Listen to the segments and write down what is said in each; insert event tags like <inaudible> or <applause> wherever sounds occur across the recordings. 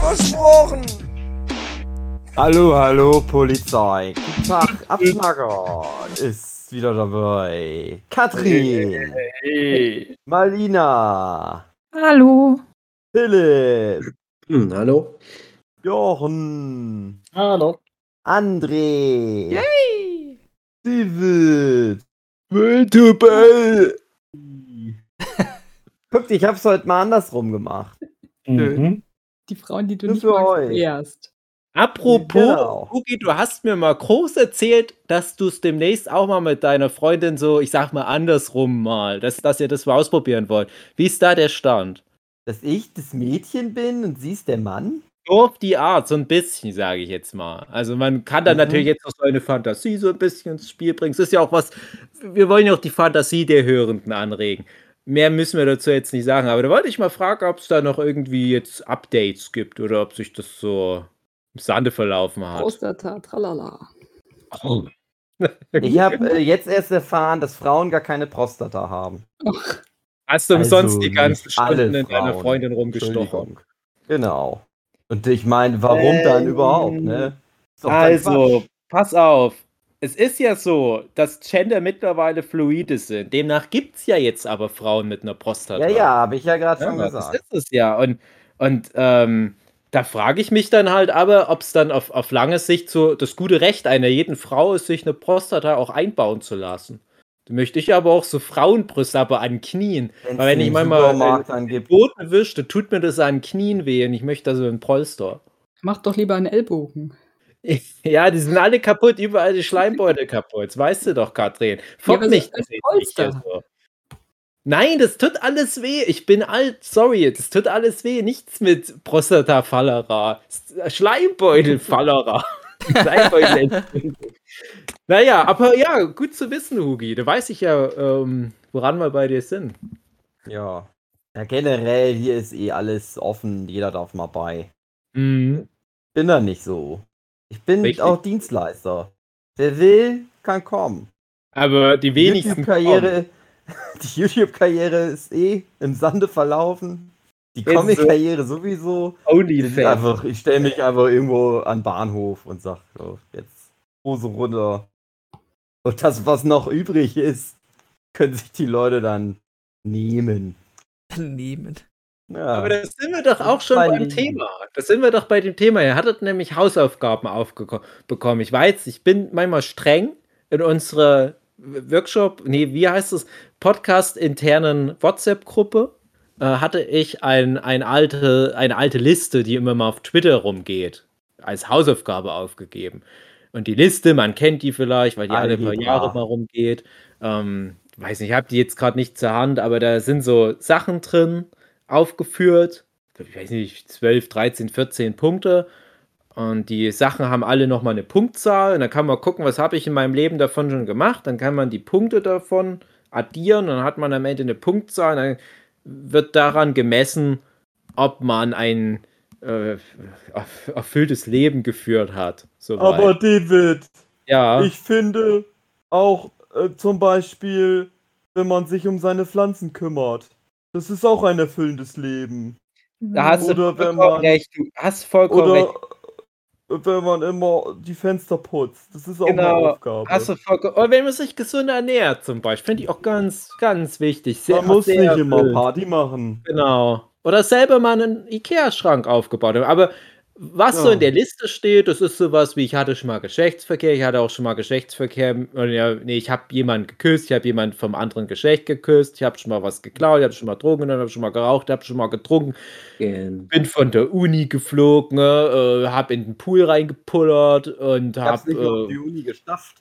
Versprochen. Hallo, hallo, Polizei. Guten Tag, Abschnacker ist wieder dabei. Katrin, Hey. Malina, Hallo. Philipp, Hm, hallo. Jochen, Hallo. André, Yay. David, Multiple. Guckt, ich hab's heute mal andersrum gemacht. Mhm. Die Frauen, die du Nur nicht für magst, euch. erst. Apropos, Genau. Du hast mir mal groß erzählt, dass du es demnächst auch mal mit deiner Freundin so, ich sag mal andersrum mal, dass, dass ihr das mal ausprobieren wollt. Wie ist da der Stand? Dass ich das Mädchen bin und sie ist der Mann? So auf die Art, so ein bisschen, sage ich jetzt mal. Also man kann da Mhm. natürlich jetzt noch so eine Fantasie so ein bisschen ins Spiel bringen. Es ist ja auch was, wir wollen ja auch die Fantasie der Hörenden anregen. Mehr müssen wir dazu jetzt nicht sagen, aber da wollte ich mal fragen, ob es da noch irgendwie jetzt Updates gibt oder ob sich das so im Sande verlaufen hat. Prostata, tralala. <laughs> Ich habe äh, jetzt erst erfahren, dass Frauen gar keine Prostata haben. Hast du umsonst Also die ganzen Stunden in deiner Frauen. Freundin rumgestochen? Genau. Und ich meine, warum dann Ähm, überhaupt, ne? Also, pass auf. Es ist ja so, dass Gender mittlerweile fluide sind. Demnach gibt es ja jetzt aber Frauen mit einer Prostata. Ja, ja, habe ich ja gerade schon Ja, das gesagt. ist es ja. Und, und ähm, da frage ich mich dann halt aber, ob es dann auf, auf lange Sicht so das gute Recht einer jeden Frau ist, sich eine Prostata auch einbauen zu lassen. Da möchte ich aber auch so Frauenbrüste aber an Knien. Wenn's Weil wenn ich den manchmal gibt. Boden wische, tut mir das an Knien weh und ich möchte da so ein Polster. Mach doch lieber einen Ellbogen. <laughs> Ja, die sind alle kaputt, überall die Schleimbeutel kaputt. Das weißt du doch, Katrin. Fock so nicht, das ist Polster. nicht so. Nein, das tut alles weh. Ich bin alt, sorry, das tut alles weh. Nichts mit Prostata-Fallera. Schleimbeutel-Fallera. <laughs> Schleimbeutel naja, aber ja, gut zu wissen, Hugi. Da weiß ich ja, ähm, woran wir bei dir sind. Ja. Ja, generell, hier ist eh alles offen, jeder darf mal bei. Mhm. Bin da nicht so. Ich bin Richtig. auch Dienstleister. Wer will, kann kommen. Aber die wenigsten. kommen. YouTube-Karriere, <laughs> die YouTube-Karriere ist eh im Sande verlaufen. Die. Comic-Karriere sowieso. Einfach, ich stelle mich einfach irgendwo an den Bahnhof und sag so, jetzt Hose runter. Und das, was noch übrig ist, können sich die Leute dann nehmen. nehmen. Ja. Aber da sind wir doch auch schon beim. Thema. Da sind wir doch bei dem Thema. Ihr hattet nämlich Hausaufgaben aufbekommen. Ich weiß, ich bin manchmal streng in unsere Workshop, nee, wie heißt es, Podcast-internen WhatsApp-Gruppe. Äh, hatte ich ein, ein alte, eine alte Liste, die immer mal auf Twitter rumgeht, als Hausaufgabe aufgegeben. Und die Liste, man kennt die vielleicht, weil die alle paar. Jahre mal rumgeht. Ähm, weiß nicht, ich habe die jetzt gerade nicht zur Hand, aber da sind so Sachen drin aufgeführt. Ich weiß nicht, 12, 13, 14 Punkte. Und die Sachen haben alle nochmal eine Punktzahl. Und dann kann man gucken, was habe ich in meinem Leben davon schon gemacht. Dann kann man die Punkte davon addieren. Und dann hat man am Ende eine Punktzahl. Und dann wird daran gemessen, ob man ein äh, erf- erfülltes Leben geführt hat. Soweit. Aber David, ja. ich finde auch äh, zum Beispiel, wenn man sich um seine Pflanzen kümmert, das ist auch ein erfüllendes Leben. Da hast du Oder wenn vollkommen man- recht. Du hast vollkommen Oder recht. wenn man immer die Fenster putzt, das ist auch Genau, eine Aufgabe. Du vollkommen. Oder wenn man sich gesund ernährt, zum Beispiel. Finde ich auch ganz, ganz wichtig. Sehr, man muss nicht immer erfüllend. Party machen. Genau. Oder selber mal einen Ikea-Schrank aufgebaut haben. Aber was so Ja. in der Liste steht, das ist sowas wie, ich hatte schon mal Geschlechtsverkehr, ich hatte auch schon mal Geschlechtsverkehr, ja, nee, ich habe jemanden geküsst, ich habe jemanden vom anderen Geschlecht geküsst, ich habe schon mal was geklaut, ich habe schon mal Drogen genommen, habe schon mal geraucht, habe schon mal getrunken, Gen- bin von der Uni geflogen, äh, habe in den Pool reingepullert und habe nicht mal auf äh, die Uni geschafft.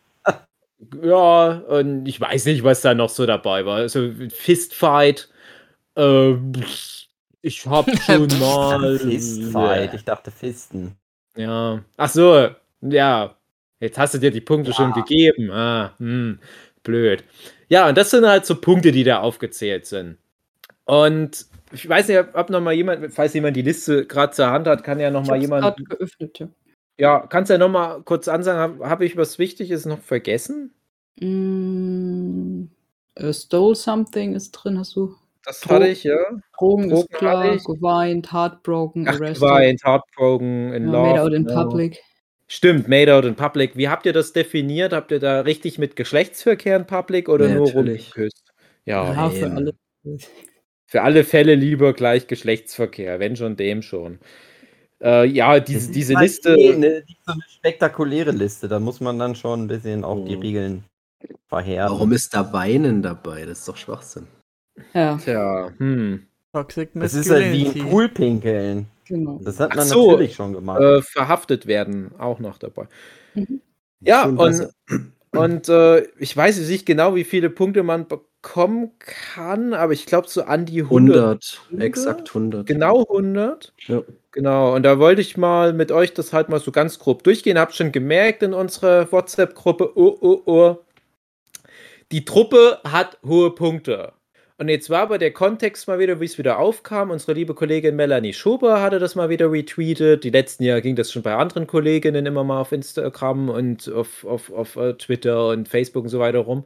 ja, und ich weiß nicht, was da noch so dabei war. Also Fistfight, ähm, Ich hab <laughs> schon mal. Fistfight. Ich dachte Fisten. Ja. Ach so, ja. Jetzt hast du dir die Punkte Ja. schon gegeben. Ah, hm, blöd. Ja, und das sind halt so Punkte, die da aufgezählt sind. Und ich weiß nicht, ob noch mal jemand, falls jemand die Liste gerade zur Hand hat, kann ja noch Ich mal jemand. geöffnet, ja. Ja, kannst ja noch mal kurz ansagen, habe hab ich was Wichtiges noch vergessen? Mm, Stole Something ist drin, hast du? Das Dro- hatte ich, ja. Drogen, Drogen ist klar, geweint, heartbroken, Ach, arrested. Geweint, Heartbroken, in ja, Love. made out in genau. public. Stimmt, made out in public. Wie habt ihr das definiert? Habt ihr da richtig mit Geschlechtsverkehr in public oder Ja, nur natürlich. rumgeküsst? Ja, Ja, für alle. für alle Fälle lieber gleich Geschlechtsverkehr, wenn schon dem schon. Äh, ja, diese, diese Liste. eh Eine, so eine spektakuläre Liste. Da muss man dann schon ein bisschen auch die Mhm. Regeln verhärten. Warum ist da Weinen dabei? Das ist doch Schwachsinn. Ja, Tja, hm. Toxic Das ist halt wie ein Poolpinkeln. genau. Das hat man so, natürlich schon gemacht. Äh, verhaftet werden auch noch dabei. Mhm. Ja, Schon und, und äh, ich weiß jetzt nicht genau, wie viele Punkte man bekommen kann, aber ich glaube so an die 100. 100, Punkte? exakt 100. Genau 100. Ja. Genau, und da wollte ich mal mit euch das halt mal so ganz grob durchgehen. Habt schon gemerkt in unserer WhatsApp-Gruppe, oh, oh, oh, die Truppe hat hohe Punkte. Und jetzt war aber der Kontext mal wieder, wie es wieder aufkam. Unsere liebe Kollegin Melanie Schober hatte das mal wieder retweetet. Die letzten Jahre ging das schon bei anderen Kolleginnen immer mal auf Instagram und auf, auf, auf äh, Twitter und Facebook und so weiter rum.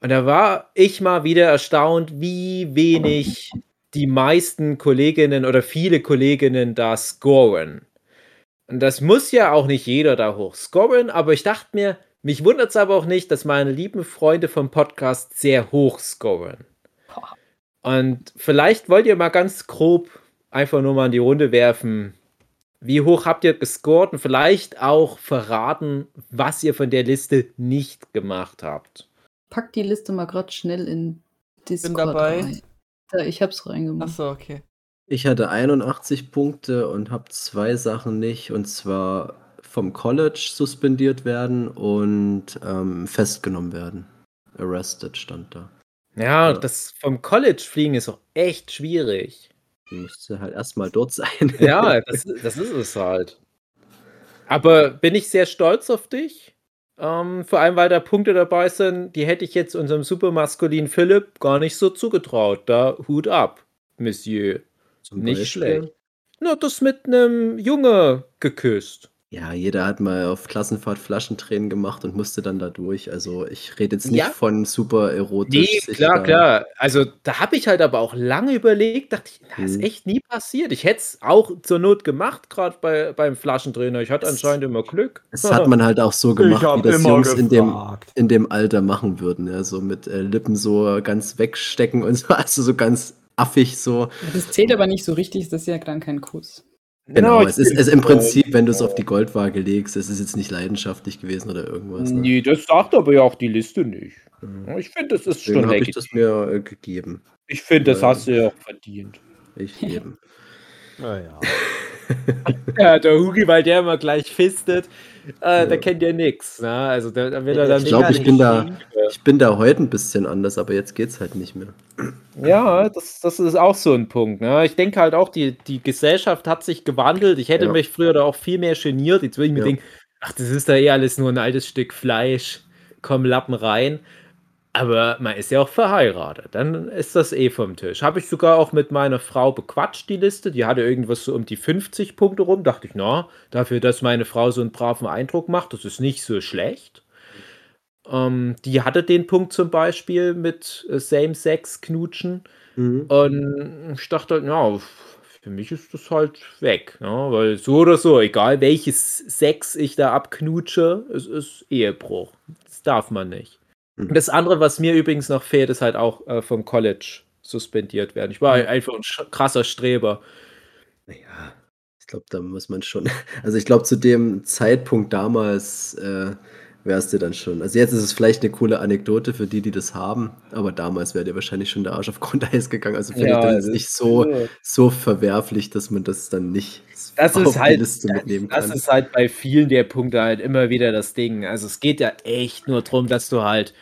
Und da war ich mal wieder erstaunt, wie wenig die meisten Kolleginnen oder viele Kolleginnen da scoren. Und das muss ja auch nicht jeder da hoch scoren, aber ich dachte mir, mich wundert es aber auch nicht, dass meine lieben Freunde vom Podcast sehr hoch scoren. Und vielleicht wollt ihr mal ganz grob einfach nur mal in die Runde werfen, wie hoch habt ihr gescored und vielleicht auch verraten, was ihr von der Liste nicht gemacht habt. Pack die Liste mal gerade schnell in Discord dabei. rein. Da, ich hab's reingemacht. Achso, okay. Ich hatte 81 Punkte und habe zwei Sachen nicht, und zwar vom College suspendiert werden und ähm, festgenommen werden. Arrested stand da. Ja, Ja. das vom College fliegen ist auch echt schwierig. Müsste halt erstmal dort sein. Ja, <laughs> das, das ist es halt. Aber bin ich sehr stolz auf dich. Ähm, vor allem, weil da Punkte dabei sind, die hätte ich jetzt unserem supermaskulinen Philipp gar nicht so zugetraut. Da Hut ab, Monsieur. Zum Nicht Beispiel. schlecht. Na, das mit einem Junge geküsst. Ja, jeder hat mal auf Klassenfahrt Flaschentränen gemacht und musste dann da durch. Also ich rede jetzt nicht Ja. von super erotisch. Nee, sich klar, da- klar. Also da habe ich halt aber auch lange überlegt, dachte ich, das ist Mhm. echt nie passiert. Ich hätte es auch zur Not gemacht, gerade bei, beim Flaschentrainer. Ich hatte Es- anscheinend immer Glück. Das hat man halt auch so gemacht, wie das Jungs in dem, gefragt. in dem Alter machen würden. Ja, so mit äh, Lippen so ganz wegstecken und so, <laughs> also so ganz affig so. Das zählt aber nicht so richtig, das ist ja dann kein Kuss. Genau, ich es ist, ist im Prinzip, wenn du es auf die Goldwaage legst, es ist jetzt nicht leidenschaftlich gewesen oder irgendwas. Ne? Nee, das sagt aber ja auch die Liste nicht. Mhm. Ich finde, das ist Deswegen schon habe ich legitim. das mir äh, gegeben. Ich finde, das hast du ja auch verdient. Ich eben. <laughs> Naja. <laughs> <laughs> Ja, der Hugi, weil der immer gleich fistet, äh, Ja. der kennt ja nichts. Ne? Also da, da will er dann Ich glaube, ich bin da, ich bin da heute ein bisschen anders, aber jetzt geht's halt nicht mehr. Ja, das, das ist auch so ein Punkt. Ne? Ich denke halt auch, die, die Gesellschaft hat sich gewandelt. Ich hätte Ja. mich früher da auch viel mehr geniert. Jetzt würde ich mir Ja. denken, ach, das ist da eh alles nur ein altes Stück Fleisch. Komm, Lappen rein. Aber man ist ja auch verheiratet. Dann ist das eh vom Tisch. Habe ich sogar auch mit meiner Frau bequatscht, die Liste. Die hatte irgendwas so um die 50 Punkte rum. Dachte ich, na, dafür, dass meine Frau so einen braven Eindruck macht, das ist nicht so schlecht. Ähm, die hatte den Punkt zum Beispiel mit äh, Same-Sex-Knutschen. Mhm. Und ich dachte halt, ja, für mich ist das halt weg. Ja, weil so oder so, egal welches Sex ich da abknutsche, es ist Ehebruch. Das darf man nicht. Mhm. Und das andere, was mir übrigens noch fehlt, ist halt auch äh, vom College suspendiert werden. Ich war einfach ein krasser Streber. Naja, ich glaube, da muss man schon. <laughs> Also ich glaube, zu dem Zeitpunkt damals äh, wärst du dann schon. Also jetzt ist es vielleicht eine coole Anekdote für die, die das haben, aber damals wäre dir wahrscheinlich schon der Arsch auf <laughs> Grundeis gegangen. Also finde ich das jetzt nicht so, so verwerflich, dass man das dann nicht Das ist halt, Liste mitnehmen das kann. ist halt bei vielen der Punkte halt immer wieder das Ding. Also es geht ja echt nur darum, dass du halt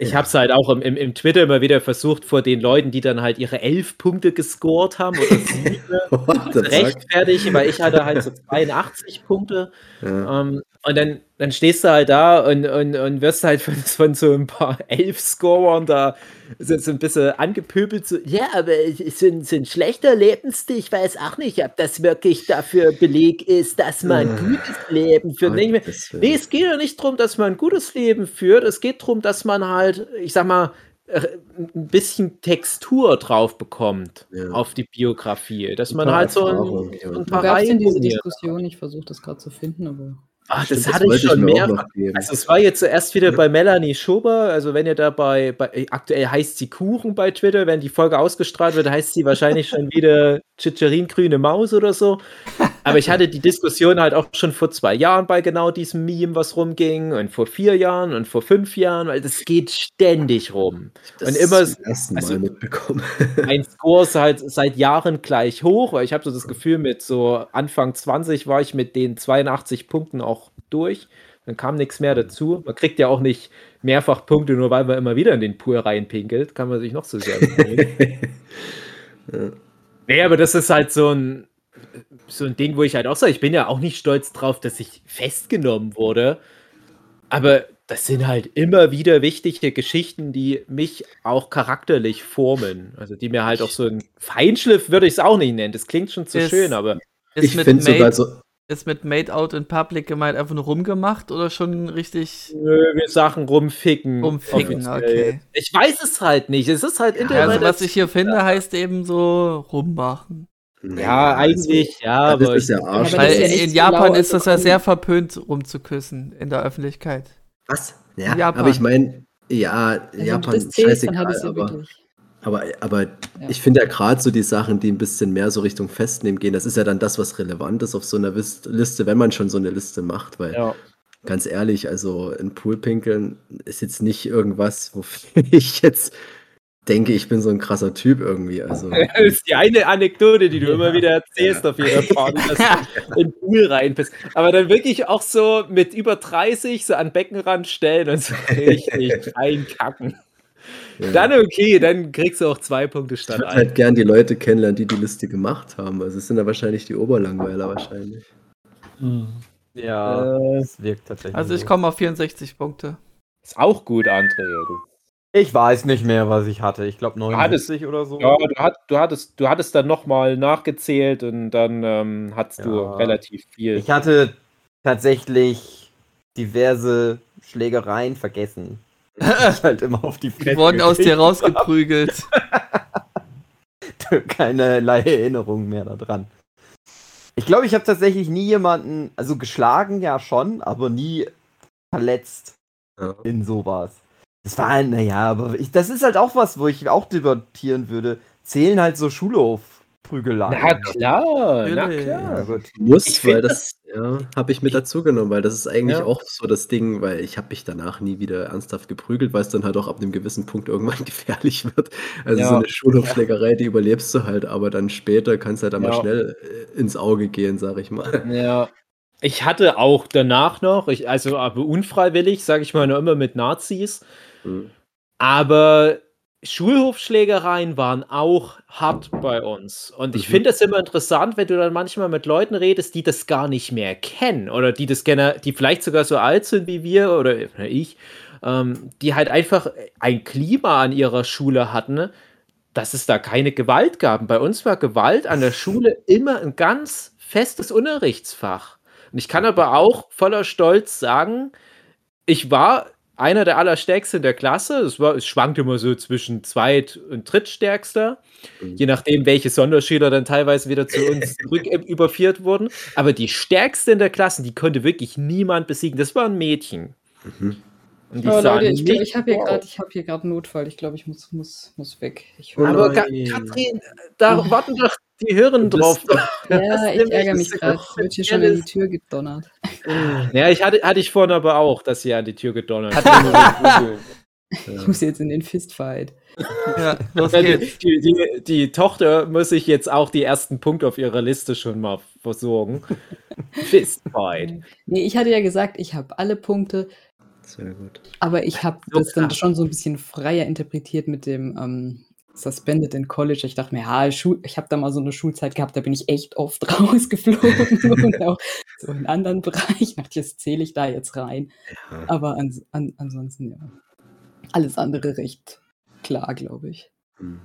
Ich Ja. habe es halt auch im, im, im Twitter immer wieder versucht, vor den Leuten, die dann halt ihre elf Punkte gescored haben oder <laughs> sieben, rechtfertigen, weil ich hatte halt so 82 Punkte. Ja. Ähm, und dann, dann stehst du halt da und, und, und wirst halt von, <laughs> von so ein paar Elf-Scorern da so, so ein bisschen angepöbelt. So, ja, aber es ein, so ein schlechter Lebensstil. Ich weiß auch nicht, ob das wirklich dafür Beleg ist, dass man ein Äh, gutes Leben führt. Willen. Nee, es geht ja nicht darum, dass man ein gutes Leben führt. Es geht darum, dass man halt, ich sag mal, äh, ein bisschen Textur drauf bekommt Ja. auf die Biografie. Dass Ein man halt so ein, ja. so ein paar gab es denn diese Reihen Diskussion? Ich versuche das gerade zu finden, aber. Ach, Stimmt, das hatte ich wollte schon mehrfach. Also es war jetzt zuerst wieder bei Melanie Schober, also wenn ihr da bei, bei äh, aktuell heißt sie Kuchen bei Twitter, wenn die Folge ausgestrahlt wird, heißt sie wahrscheinlich schon wieder Chicherin grüne Maus oder so. Aber ich hatte die Diskussion halt auch schon vor zwei Jahren bei genau diesem Meme, was rumging und vor vier Jahren und vor fünf Jahren, weil das geht ständig rum. Das und immer zum ersten Mal also- mitbekommen. <laughs> mein Score ist halt seit Jahren gleich hoch, weil ich habe so das Gefühl, mit so Anfang 20 war ich mit den 82 Punkten auch durch. Dann kam nichts mehr dazu. Man kriegt ja auch nicht mehrfach Punkte, nur weil man immer wieder in den Pool reinpinkelt. Kann man sich noch so sehr. <laughs> Nee, aber das ist halt so ein, so ein Ding, wo ich halt auch sage, ich bin ja auch nicht stolz drauf, dass ich festgenommen wurde. Aber das sind halt immer wieder wichtige Geschichten, die mich auch charakterlich formen. Also die mir halt auch so ein Feinschliff würde ich es auch nicht nennen. Das klingt schon zu Ist- schön, aber Ist ich mit finde sogar Made, so, ist mit Made Out in Public gemeint einfach nur rumgemacht oder schon richtig nö, wir Sachen rumficken. rumficken? Okay. Ich weiß es halt nicht. Es ist halt Ja, Internet. also was ich hier finde, heißt eben so rummachen. Ja, eigentlich, ja, aber ist ja Arsch. Weil ist ja in, in Japan ist das ja also- sehr verpönt, rumzuküssen in der Öffentlichkeit. Was? Ja, Japan. aber ich meine, ja, Also, wenn Japan, dann scheißegal, aber, aber, aber ich finde ja gerade so die Sachen, die ein bisschen mehr so Richtung Festnehmen gehen, das ist ja dann das, was relevant ist auf so einer Liste, wenn man schon so eine Liste macht, weil ja. ganz ehrlich, also in Pool pinkeln ist jetzt nicht irgendwas, wofür <laughs> ich jetzt denke, ich bin so ein krasser Typ irgendwie. Also, <laughs> Das ist die eine Anekdote, die du immer wieder erzählst auf jeder Party, dass du <laughs> in den Pool rein bist. Aber dann wirklich auch so mit über 30 so an Beckenrand stellen und so <laughs> richtig reinkacken. ja. Dann okay, dann kriegst du auch zwei Punkte ich statt würde ein. halt gern die Leute kennenlernen, die die Liste gemacht haben. Also es sind ja wahrscheinlich die Oberlangweiler wahrscheinlich. Ja, Äh, das wirkt tatsächlich. Also ich komme auf 64 Punkte. Ist auch gut, André. Du, Ich weiß nicht mehr, was ich hatte. Ich glaube hattest- 79 oder so. ja, du, hat, du, hattest, du hattest dann nochmal nachgezählt und dann ähm, hattest du Ja. relativ viel. Ich hatte tatsächlich diverse Schlägereien vergessen. Ich <laughs> halt immer auf die Die wurden aus dir rausgeprügelt. <laughs> Keinerlei Erinnerung mehr daran. Ich glaube, ich habe tatsächlich nie jemanden, also geschlagen ja schon, aber nie verletzt Ja. in sowas. Das war, naja, aber ich, das ist halt auch was, wo ich auch debattieren würde. Zählen halt so Schulhofprügeleien. Na klar, na. Ja, klar. gut. Muss, weil das, ja, habe ich mit dazu genommen, weil das ist eigentlich Ja. auch so das Ding, weil ich habe mich danach nie wieder ernsthaft geprügelt, weil es dann halt auch ab einem gewissen Punkt irgendwann <laughs> gefährlich wird. Also Ja. so eine Schulhofschlägerei, die überlebst du halt, aber dann später kann es halt einmal Ja. schnell äh, ins Auge gehen, sag ich mal. <laughs> Ja. Ich hatte auch danach noch, ich, also aber unfreiwillig, sage ich mal, noch immer mit Nazis, Hm. aber Schulhofschlägereien waren auch hart bei uns. Und ich Mhm. finde das immer interessant, wenn du dann manchmal mit Leuten redest, die das gar nicht mehr kennen oder die das gerne, die vielleicht sogar so alt sind wie wir oder ich, ähm, die halt einfach ein Klima an ihrer Schule hatten, dass es da keine Gewalt gab. Bei uns war Gewalt an der Schule immer ein ganz festes Unterrichtsfach. Und ich kann aber auch voller Stolz sagen, ich war einer der allerstärksten der Klasse. Es, war, es schwankt immer so zwischen zweit- und drittstärkster, Mhm. je nachdem, welche Sonderschüler dann teilweise wieder zu uns <laughs> zurück äh, überführt wurden. Aber die stärkste in der Klasse, die konnte wirklich niemand besiegen. Das war ein Mädchen. Mhm. Und die Oh, Leute, ich, ich habe hier gerade hab hier grad einen Notfall. Ich glaube, ich muss, muss, muss weg. Ich Oh Aber. Katrin, da warten doch die Hören drauf. <laughs> ja, ich ärgere mich gerade. Es wird hier schon an die Tür gedonnert. Ja, ich hatte, hatte ich vorhin aber auch, dass sie an die Tür gedonnert Hat. <laughs> Ich muss jetzt in den Fistfight. <laughs> Ja, los die, geht's. die, die, die Tochter muss sich jetzt auch die ersten Punkte auf ihrer Liste schon mal versorgen. Fistfight. Nee, ich hatte ja gesagt, ich habe alle Punkte. Sehr gut. Aber ich habe So das dann schon so ein bisschen freier interpretiert mit dem, ähm, Suspended in College. Ich dachte mir, ja, ich habe da mal so eine Schulzeit gehabt, da bin ich echt oft <laughs> rausgeflogen und auch so in anderen Bereichen. Dachte das zähle ich da jetzt rein. Ja. Aber ans an ansonsten, ja, alles andere recht klar, glaube ich. Hm.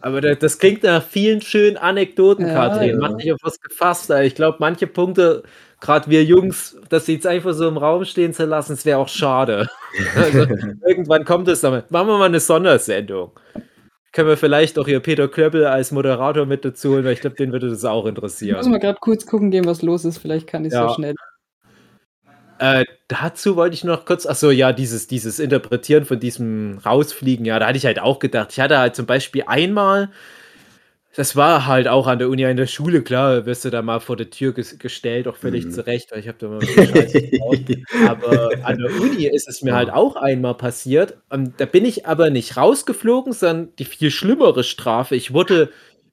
Aber da- das klingt nach vielen schönen Anekdoten, Ja, Katrin. ja. Mach dich auf was gefasst. Ich glaube, manche Punkte, gerade wir Jungs, das jetzt einfach so im Raum stehen zu lassen, das wäre auch schade. <laughs> Also, irgendwann kommt es damit. Machen wir mal eine Sondersendung. Können wir vielleicht auch hier Peter Klöppel als Moderator mit dazu holen, weil ich glaube, den würde das auch Ich muss interessieren. mal gerade kurz gucken gehen, was los ist. Vielleicht kann ich Ja. so schnell. Äh, dazu wollte ich noch kurz, ach so, ja, dieses, dieses Interpretieren von diesem Rausfliegen, ja, da hatte ich halt auch gedacht. Ich hatte halt zum Beispiel einmal, das war halt auch an der Uni, in der Schule, klar, wirst du da mal vor der Tür ges gestellt, auch völlig Mhm. zurecht, weil ich habe da mal. <laughs> Aber an der Uni ist es mir halt auch einmal passiert. Und da bin ich aber nicht rausgeflogen, sondern die viel schlimmere Strafe. Ich wurde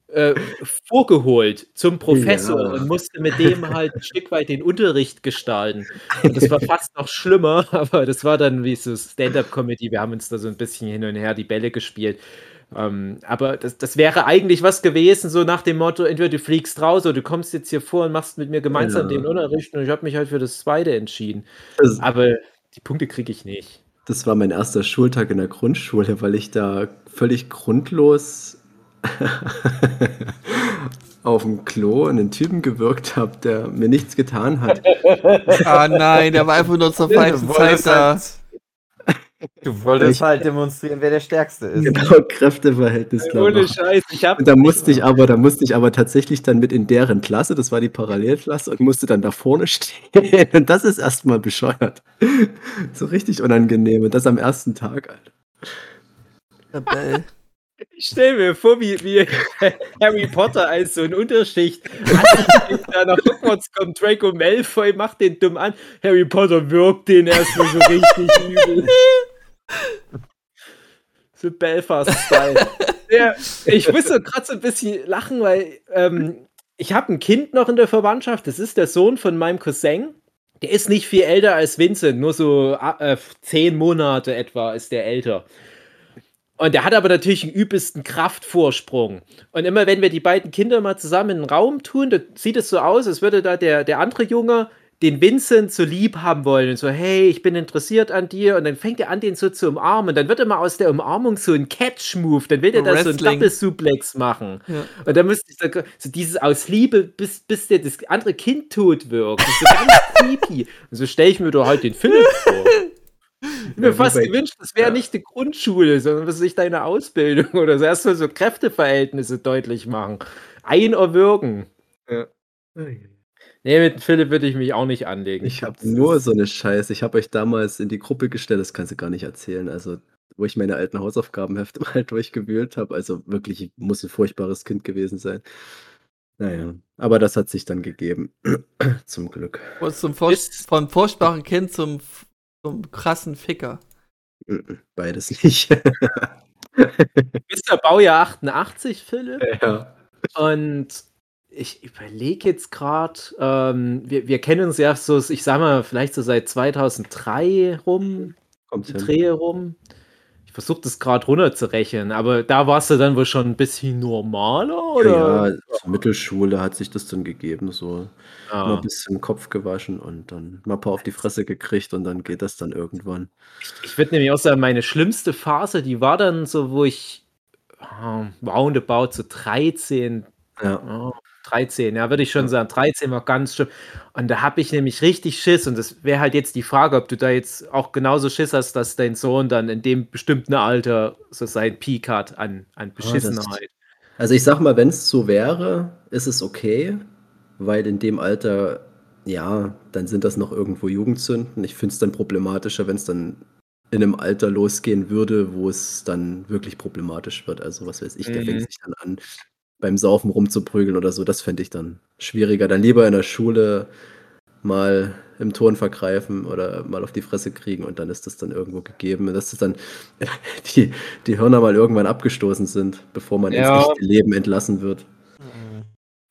äh, vorgeholt zum Professor Ja. und musste mit dem halt ein Stück weit den Unterricht gestalten. Und das war fast noch schlimmer, <laughs> aber das war dann wie so Stand-up-Comedy. Wir haben uns da so ein bisschen hin und her die Bälle gespielt. Ähm, aber das, das wäre eigentlich was gewesen, so nach dem Motto: entweder du fliegst raus oder du kommst jetzt hier vor und machst mit mir gemeinsam Ja. den Unterricht. Und ich habe mich halt für das zweite entschieden. Das, Aber die Punkte kriege ich nicht. das war mein erster Schultag in der Grundschule, weil ich da völlig grundlos <laughs> auf dem Klo einen Typen gewirkt habe, der mir nichts getan hat. <laughs> Ah nein, der war einfach nur zur falschen Zeit da. Du wolltest Ich- halt demonstrieren, wer der Stärkste ist. Genau, Kräfteverhältnis klar Ohne machen. Scheiß, ich habe Und da musste ich aber, da musste ich aber tatsächlich dann mit in deren Klasse, das war die Parallelklasse, und musste dann da vorne <laughs> stehen. Und das ist erstmal bescheuert. So richtig unangenehm. Und das am ersten Tag, Alter. Ich stell mir vor, wie, wie <laughs> Harry Potter als so ein Unterschicht da nach Hogwarts kommt Draco Malfoy, macht den dumm an. Harry Potter wirkt den erstmal so richtig übel. So Belfast-Style. <laughs> Ja, ich musste gerade so ein bisschen lachen, weil ähm, ich habe ein Kind noch in der Verwandtschaft. Das ist der Sohn von meinem Cousin. Der ist nicht viel älter als Vincent, nur so äh, zehn Monate etwa ist der älter. Und der hat aber natürlich einen übelsten Kraftvorsprung. Und immer wenn wir die beiden Kinder mal zusammen in einen Raum tun, dann sieht es so aus, als würde da der, der andere Junge den Vincent so lieb haben wollen und so, hey, ich bin interessiert an dir. Und dann fängt er an, den so zu umarmen. Und dann wird immer aus der Umarmung so ein Catch-Move. Dann will der da so einen Wrestling. Doppelsuplex machen. Ja. Und dann müsste ich so, so dieses aus Liebe, bis, bis der das andere Kind tot wirkt. Das ist so ganz <laughs> creepy. Und so stelle ich mir doch halt den Philipp vor. Ich mir Ja, fast gewünscht, das wäre ja. nicht die Grundschule, sondern was sich deine Ausbildung <laughs> oder so erstmal so Kräfteverhältnisse deutlich machen. Einerwürgen. Nee, mit Philipp würde ich mich auch nicht anlegen. Ich habe nur so eine Scheiße. Ich habe euch damals in die Gruppe gestellt, das kannst du gar nicht erzählen. Also, wo ich meine alten Hausaufgabenhefte <laughs> mal durchgewühlt habe. Also wirklich, ich muss ein furchtbares Kind gewesen sein. Naja, aber das hat sich dann gegeben. <clears throat> Zum Glück. Und zum Ist- von furchtbaren Kind zum, zum krassen Ficker. Beides <laughs> nicht. Bist du Baujahr 88, Philipp? ja. Und ich überlege jetzt gerade, ähm, wir, wir kennen uns ja so, ich sag mal, vielleicht so seit 2003 rum, Kommt die hin. Drehe rum. Ich versuche das gerade runterzurechnen, aber da warst du dann wohl schon ein bisschen normaler, oder? Ja, zur Mittelschule hat sich das dann gegeben, so Ah. mal ein bisschen Kopf gewaschen und dann mal ein paar auf die Fresse gekriegt und dann geht das dann irgendwann. Ich würde nämlich auch sagen, meine schlimmste Phase, die war dann so, wo ich äh, roundabout so 13, Ja. oh, 13, ja, würde ich schon sagen, 13 war ganz schlimm. Und da habe ich nämlich richtig Schiss. Und das wäre halt jetzt die Frage, ob du da jetzt auch genauso Schiss hast, dass dein Sohn dann in dem bestimmten Alter so seinen Peak hat an, an das- Beschissenheit. Also ich sag mal, wenn es so wäre, ist es okay, weil in dem Alter, ja, dann sind das noch irgendwo Jugendzünden. Ich finde es dann problematischer, wenn es dann in einem Alter losgehen würde, wo es dann wirklich problematisch wird. Also was weiß ich, der Mhm. fängt sich dann an, beim Saufen rumzuprügeln oder so. Das fände ich dann schwieriger. Dann lieber in der Schule mal im Ton vergreifen oder mal auf die Fresse kriegen und dann ist das dann irgendwo gegeben, dass das dann <laughs> die, die Hörner mal irgendwann abgestoßen sind, bevor man Ja. ins echte Leben entlassen wird.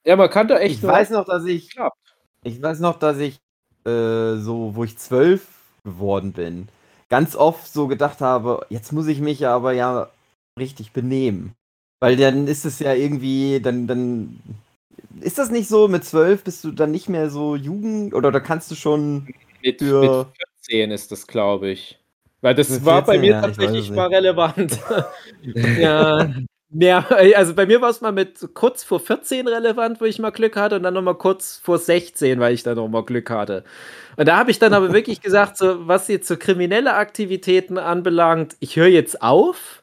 Ja, man kann da echt. Ich weiß noch, dass ich. Klappt. Ich weiß noch, dass ich äh, so, wo ich zwölf geworden bin, ganz oft so gedacht habe, jetzt muss ich mich aber ja richtig benehmen. Weil dann ist es ja irgendwie, dann, dann ist das nicht so, mit zwölf bist du dann nicht mehr so Jugend oder da kannst du schon Mit, Für- mit 14 ist das, glaube ich. Weil das Mit war bei 14, mir ja, tatsächlich mal relevant. <laughs> ja. Mehr, <laughs> also bei mir war es mal mit kurz vor 14 relevant, wo ich mal Glück hatte, und dann nochmal kurz vor 16, weil ich dann nochmal Glück hatte. Und da habe ich dann aber <laughs> wirklich gesagt, so, was jetzt so kriminelle Aktivitäten anbelangt, ich höre jetzt auf,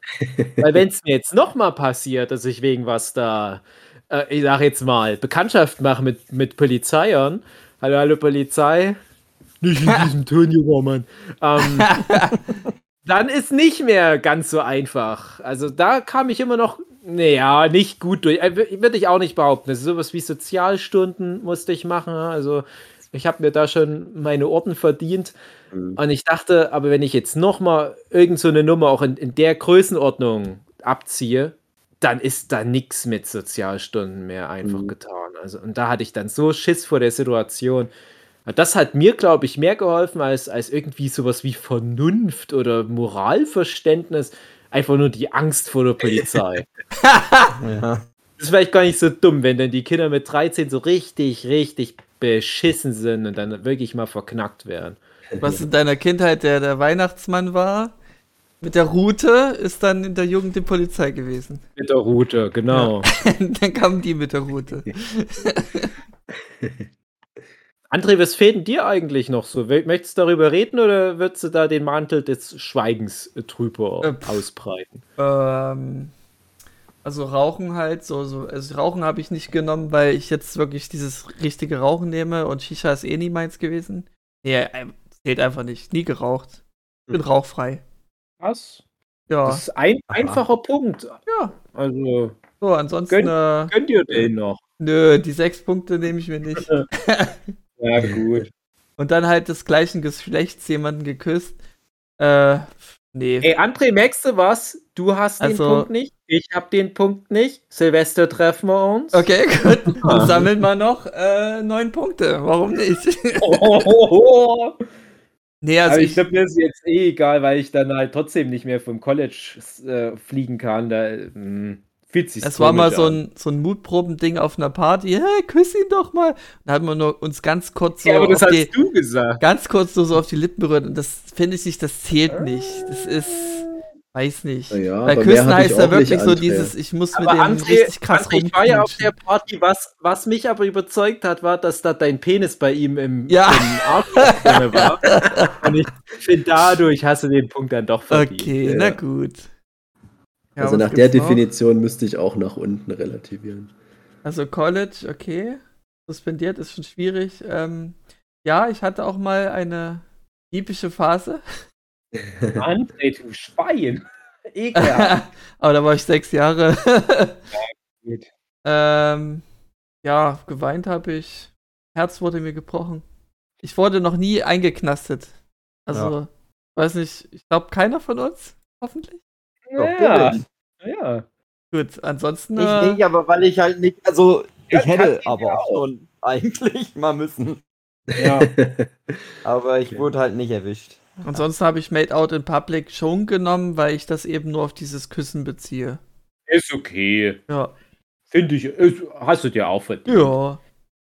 weil wenn es mir jetzt nochmal passiert, dass ich wegen was da, äh, ich sage jetzt mal, Bekanntschaft mache mit, mit Polizeiern, hallo, hallo Polizei, <laughs> nicht in diesem Ton, junger Mann. Ähm, dann ist nicht mehr ganz so einfach. Also da kam ich immer noch, naja, nicht gut durch. Äh, Würde ich auch nicht behaupten. Also sowas wie Sozialstunden musste ich machen. Also ich habe mir da schon meine Orden verdient. Mhm. Und ich dachte, aber wenn ich jetzt noch mal irgend so eine Nummer auch in, in der Größenordnung abziehe, dann ist da nichts mit Sozialstunden mehr einfach Mhm. getan. Also und da hatte ich dann so Schiss vor der Situation. Und Das hat mir, glaube ich, mehr geholfen als, als irgendwie sowas wie Vernunft oder Moralverständnis. Einfach nur die Angst vor der Polizei. <laughs> Ja. Das ist vielleicht gar nicht so dumm, wenn dann die Kinder mit 13 so richtig, richtig beschissen sind und dann wirklich mal verknackt werden. Was in deiner Kindheit der, der Weihnachtsmann war, mit der Route, ist dann in der Jugend die Polizei gewesen. Mit der Route, genau. <laughs> dann kamen die mit der Route. <laughs> André, was fehlt denn dir eigentlich noch so? Möchtest du darüber reden oder würdest du da den Mantel des Schweigens äh, drüber Äh, pff. ausbreiten? Ähm, also Rauchen halt, so, so also Rauchen habe ich nicht genommen, weil ich jetzt wirklich dieses richtige Rauchen nehme und Shisha ist eh nie meins gewesen. Nee, äh, zählt einfach nicht. Nie geraucht. Ich bin rauchfrei. Was? Ja. Das ist ein einfacher Punkt. ja. Also, So, ansonsten, Gönn- äh, könnt ihr den noch? nö, die sechs Punkte nehme ich mir nicht. <laughs> Ja, gut. Und dann halt des gleichen Geschlechts jemanden geküsst. Äh, nee. Ey, André, merkst du was? Du hast den Also- Punkt nicht, ich hab den Punkt nicht. Silvester treffen wir uns. Okay, gut. <laughs> Dann sammeln wir noch äh, neun Punkte. Warum nicht? Oh, <laughs> <laughs> nee, also Aber ich ich, glaube, mir ist jetzt eh egal, weil ich dann halt trotzdem nicht mehr vom College äh, fliegen kann. Da mh, sich es war mal so ein, so ein Mutprobending auf einer Party. Hey, küss ihn doch mal. Da haben wir nur uns ganz kurz so Ja, aber das auf hast die, du gesagt. ganz kurz nur so auf die Lippen berührt. Und das finde ich nicht, das zählt nicht. Das ist, weiß nicht. Ja, mehr küssen heißt ja wirklich so André. dieses, ich muss mit Aber dem André, richtig krass André, ich war ja auf der Party, was, was mich aber überzeugt hat, war, dass da dein Penis bei ihm im, Ja. im Arsch drin war. <laughs> Und ich finde, dadurch hast du den Punkt dann doch verdient. Okay, Ja. na gut. Ja, also nach der gibt's noch? Definition müsste ich auch nach unten relativieren. Also College, okay. Suspendiert ist schon schwierig. Ähm, ja, ich hatte auch mal eine diebische Phase. <laughs> André, du Schwein. <laughs> Ekelhaft. Aber da war ich sechs Jahre. <laughs> Gut. ähm, ja, geweint habe ich. Herz wurde mir gebrochen. Ich wurde noch nie eingeknastet. Also, weiß nicht, ich glaube keiner von uns, hoffentlich. Ja. ja. Gut, ansonsten. Ich äh, nicht, aber weil ich halt nicht, also Ja, ich hätte aber auch. schon <laughs> eigentlich mal müssen. ja. <laughs> Aber ich wurde halt nicht erwischt. Ansonsten habe ich Made Out in Public schon genommen, weil ich das eben nur auf dieses Küssen beziehe. Ist okay. Ja. Finde ich, ist, hast du dir auch verdient. Ja.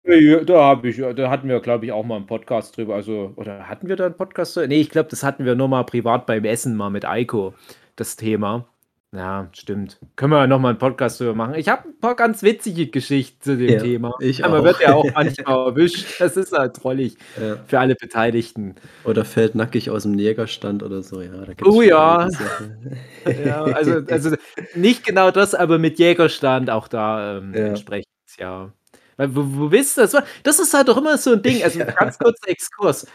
Ja, Da habe ich, da hatten wir, glaube ich, auch mal einen Podcast drüber. Also, oder hatten wir da einen Podcast? drüber? Nee, ich glaube, das hatten wir nur mal privat beim Essen mal mit Eiko, das Thema. Ja, stimmt. Können wir noch mal einen Podcast drüber machen. Ich habe ein paar ganz witzige Geschichten zu dem Ja, Thema. ich man auch. wird ja auch <laughs> manchmal erwischt. Das ist halt trollig Ja. für alle Beteiligten. Oder fällt nackig aus dem Jägerstand oder so, ja. Oh ja. Ja, also, also nicht genau das, aber mit Jägerstand auch da ähm, entsprechend, ja. Weil, wo, wo wisst ihr das? war- Das ist halt doch immer so ein Ding. Also <laughs> ganz kurzer Exkurs.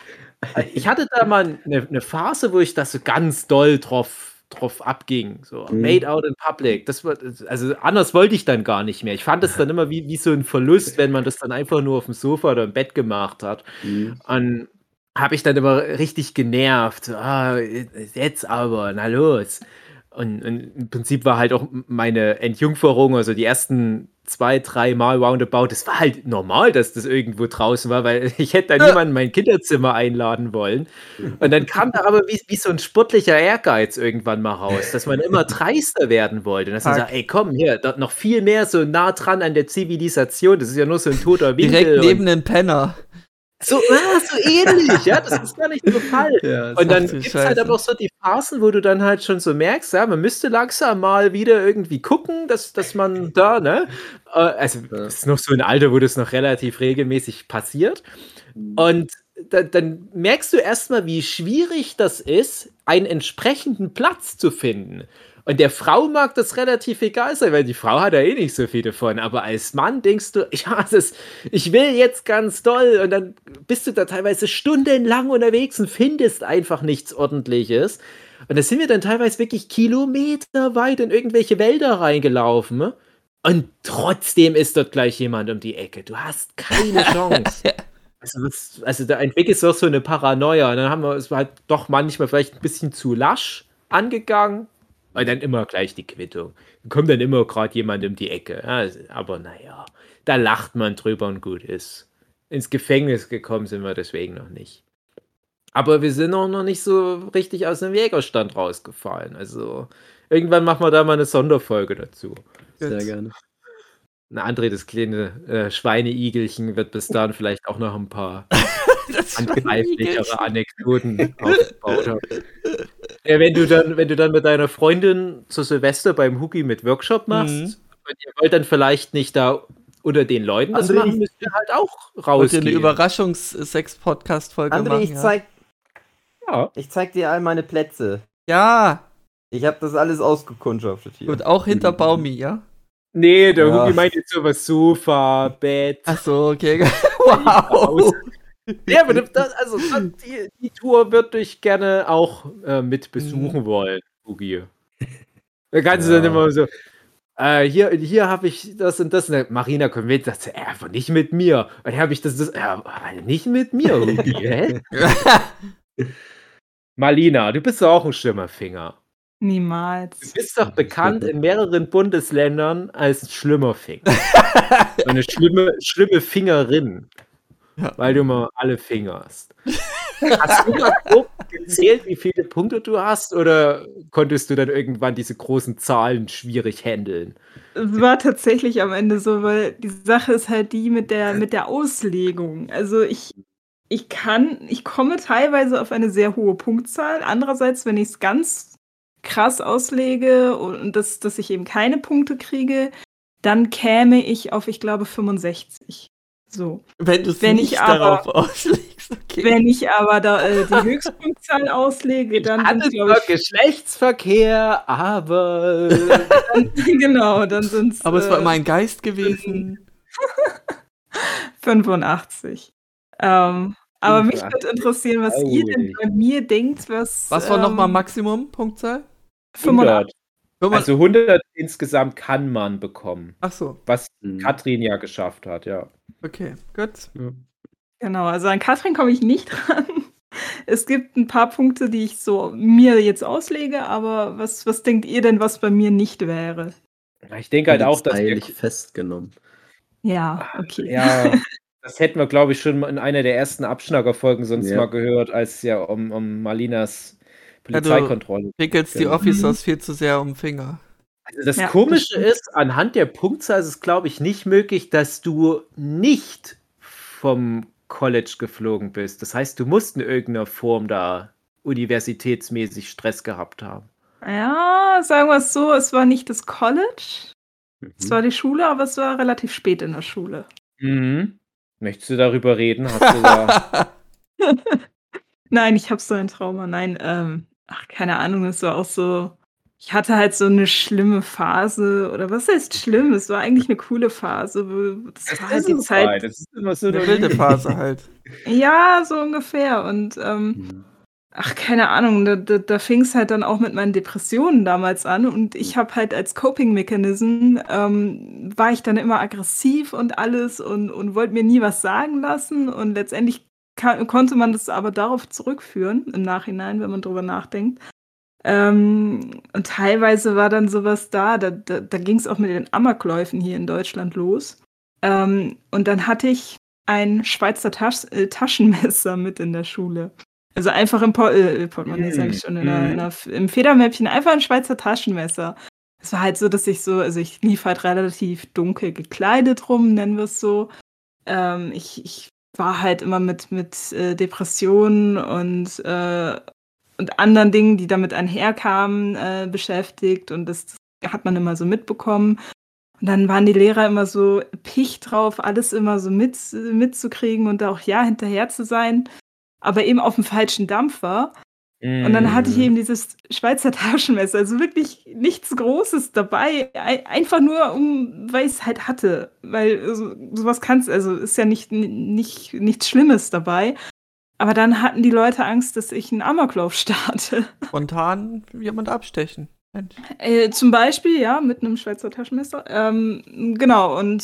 Ich hatte da mal eine, eine Phase, wo ich das so ganz doll drauf, drauf abging. So Mhm. made out in public. Das war, also anders wollte ich dann gar nicht mehr. Ich fand es dann immer wie, wie so ein Verlust, wenn man das dann einfach nur auf dem Sofa oder im Bett gemacht hat. Mhm. Und habe ich dann immer richtig genervt. So, ah, jetzt aber, na los. Und, und im Prinzip war halt auch meine Entjungferung, also die ersten zwei, drei Mal roundabout, das war halt normal, dass das irgendwo draußen war, weil <laughs> ich hätte da niemanden in mein Kinderzimmer einladen wollen. Und dann kam da aber wie, wie so ein sportlicher Ehrgeiz irgendwann mal raus, dass man immer dreister werden wollte. Und dass man sagt, ey komm, hier, dort noch viel mehr so nah dran an der Zivilisation, das ist ja nur so ein toter Winkel. Direkt neben den Penner. So, ah, so ähnlich, ja, das ist gar nicht so Fall. Ja, Und dann gibt es halt aber auch so die Phasen, wo du dann halt schon so merkst, ja, man müsste langsam mal wieder irgendwie gucken, dass, dass man da, ne? Äh, Also, das ist noch so ein Alter, wo das noch relativ regelmäßig passiert. Und da, dann merkst du erstmal, wie schwierig das ist, einen entsprechenden Platz zu finden. Und der Frau mag das relativ egal sein, weil die Frau hat ja eh nicht so viel davon. Aber als Mann denkst du, <laughs> ja, das, ich will jetzt ganz doll. Und dann bist du da teilweise stundenlang unterwegs und findest einfach nichts Ordentliches. Und da sind wir dann teilweise wirklich kilometerweit in irgendwelche Wälder reingelaufen. ne? Und trotzdem ist dort gleich jemand um die Ecke. Du hast keine <laughs> Chance. Also, das, also da entwickelst du auch so eine Paranoia. Und dann haben wir es halt doch manchmal vielleicht ein bisschen zu lasch angegangen. Und dann immer gleich die Quittung. Dann kommt dann immer gerade jemand um die Ecke. Ja, aber naja, da lacht man drüber und gut ist. Ins Gefängnis gekommen sind wir deswegen noch nicht. Aber wir sind auch noch nicht so richtig aus dem Jägerstand rausgefallen. Also irgendwann machen wir da mal eine Sonderfolge dazu. Sehr Gut. gerne. Na, André, das kleine äh, Schweineigelchen wird bis <laughs> dahin vielleicht auch noch ein paar Das handgreiflichere Anekdoten aufgebaut haben. <laughs> Ja, wenn du dann, wenn du dann mit deiner Freundin zu Silvester beim Hugi mit Workshop machst Mhm. und ihr wollt dann vielleicht nicht da unter den Leuten das André, machen, ich- müsst ihr halt auch Wollt ihr rausgehen. eine Überraschungs-Sex-Podcast-Folge André, machen? ich ja? zeig, ja. ich zeig dir all meine Plätze. ja, Ich habe das alles ausgekundschaftet hier. gut, auch hinter Baumi, ja? Nee, der Ja. Hugi meint jetzt sowas Sofa, Bett. Ach so, okay. <laughs> wow. Ja, aber das, also die, die Tour würde ich gerne auch äh, mit besuchen wollen, Hugi. Da kannst du Ja. dann immer so, äh, hier, hier habe ich das und das. Und dann Marina kommt mit, sagt sie, äh, aber nicht mit mir. Und dann habe ich das, das, äh, aber nicht mit mir, hä? <laughs> Marlina, du bist doch auch ein Schlimmerfinger. Du Niemals. bist doch bekannt in mehreren Bundesländern als Schlimmerfinger. <laughs> Eine schlimme, schlimme Fingerin. Ja. Weil du mal alle fingerst. Hast du mal grob gezählt, wie viele Punkte du hast? Oder konntest du dann irgendwann diese großen Zahlen schwierig handeln? Es war tatsächlich am Ende so, weil die Sache ist halt die mit der, mit der Auslegung. Also ich, ich kann, ich komme teilweise auf eine sehr hohe Punktzahl. Andererseits, wenn ich es ganz krass auslege und das, dass ich eben keine Punkte kriege, dann käme ich auf, ich glaube, 65. So. Wenn du es nicht ich aber- darauf auslegst, okay. Wenn ich aber da äh, die <laughs> Höchstpunktzahl auslege, dann sind zwar ich, Geschlechtsverkehr, aber. <laughs> genau, dann sind es Aber es war immer ein Geist gewesen. <laughs> 85. Ähm, aber mich 85. würde interessieren, was ihr denn bei mir denkt, was. Was war ähm, nochmal Maximum Punktzahl? 85. 100. Also 100 insgesamt kann man bekommen. Ach so, Was Mhm. Katrin ja geschafft hat, ja. okay, gut. Genau, also an Katrin komme ich nicht <laughs> dran. Es gibt ein paar Punkte, die ich so mir jetzt auslege, aber was, was denkt ihr denn, was bei mir nicht wäre? Ich denke halt auch, dass wir Polizeilich festgenommen. Ja, okay. Ja, das hätten wir, glaube ich, schon mal in einer der ersten Abschnackerfolgen sonst Ja. mal gehört, als es ja um, um Malinas Ja, du- Polizeikontrolle. Wickelst die Genau. Officers viel zu sehr um den Finger. Also das Ja, das Komische stimmt. ist, anhand der Punktzahl ist es, glaube ich, nicht möglich, dass du nicht vom College geflogen bist. Das heißt, du musst in irgendeiner Form da universitätsmäßig Stress gehabt haben. Ja, sagen wir es so, es war nicht das College, es Mhm. war die Schule, aber es war relativ spät in der Schule. Mhm. Möchtest du darüber reden? Hast du da <laughs> <laughs> Nein, ich habe so ein Trauma. Nein, ähm, ach, keine Ahnung, es war auch so. Ich hatte halt so eine schlimme Phase, oder was heißt schlimm? Es war eigentlich eine coole Phase. wo- Das, war halt die Zeit. halt. Das ist immer so Eine wilde Phase halt. <laughs> Ja, so ungefähr. Und ähm, Mhm. ach, keine Ahnung, da, da, da fing es halt dann auch mit meinen Depressionen damals an. Und ich habe halt als Coping-Mechanism, ähm, war ich dann immer aggressiv und alles und, und wollte mir nie was sagen lassen. Und letztendlich ka- konnte man das aber darauf zurückführen, im Nachhinein, wenn man drüber nachdenkt, Ähm, und teilweise war dann sowas da, da, da, da ging es auch mit den Amokläufen hier in Deutschland los. Ähm, und dann hatte ich ein Schweizer Tasch äh, Taschenmesser mit in der Schule. Also einfach im Por äh, Portemonnaie, sag ich schon, in der, in der, im Federmäppchen, einfach ein Schweizer Taschenmesser. Es war halt so, dass ich so, also ich lief halt relativ dunkel gekleidet rum, nennen wir es so. Ähm, ich, ich war halt immer mit, mit äh, Depressionen und, äh, und anderen Dingen, die damit einherkamen, äh, beschäftigt. Und das, hat man immer so mitbekommen. Und dann waren die Lehrer immer so picht drauf, alles immer so mit, mitzukriegen und auch ja hinterher zu sein, aber eben auf dem falschen Dampfer. Und dann hatte ich Mm. eben dieses Schweizer Taschenmesser, also wirklich nichts Großes dabei, ei- einfach nur um, weil ich es halt hatte, weil so, sowas kannst, also ist ja nicht, nicht nichts Schlimmes dabei. Aber dann hatten die Leute Angst, dass ich einen Amoklauf <laughs> starte. Spontan jemand abstechen. Äh, zum Beispiel, ja, mit einem Schweizer Taschenmesser. Ähm, genau, und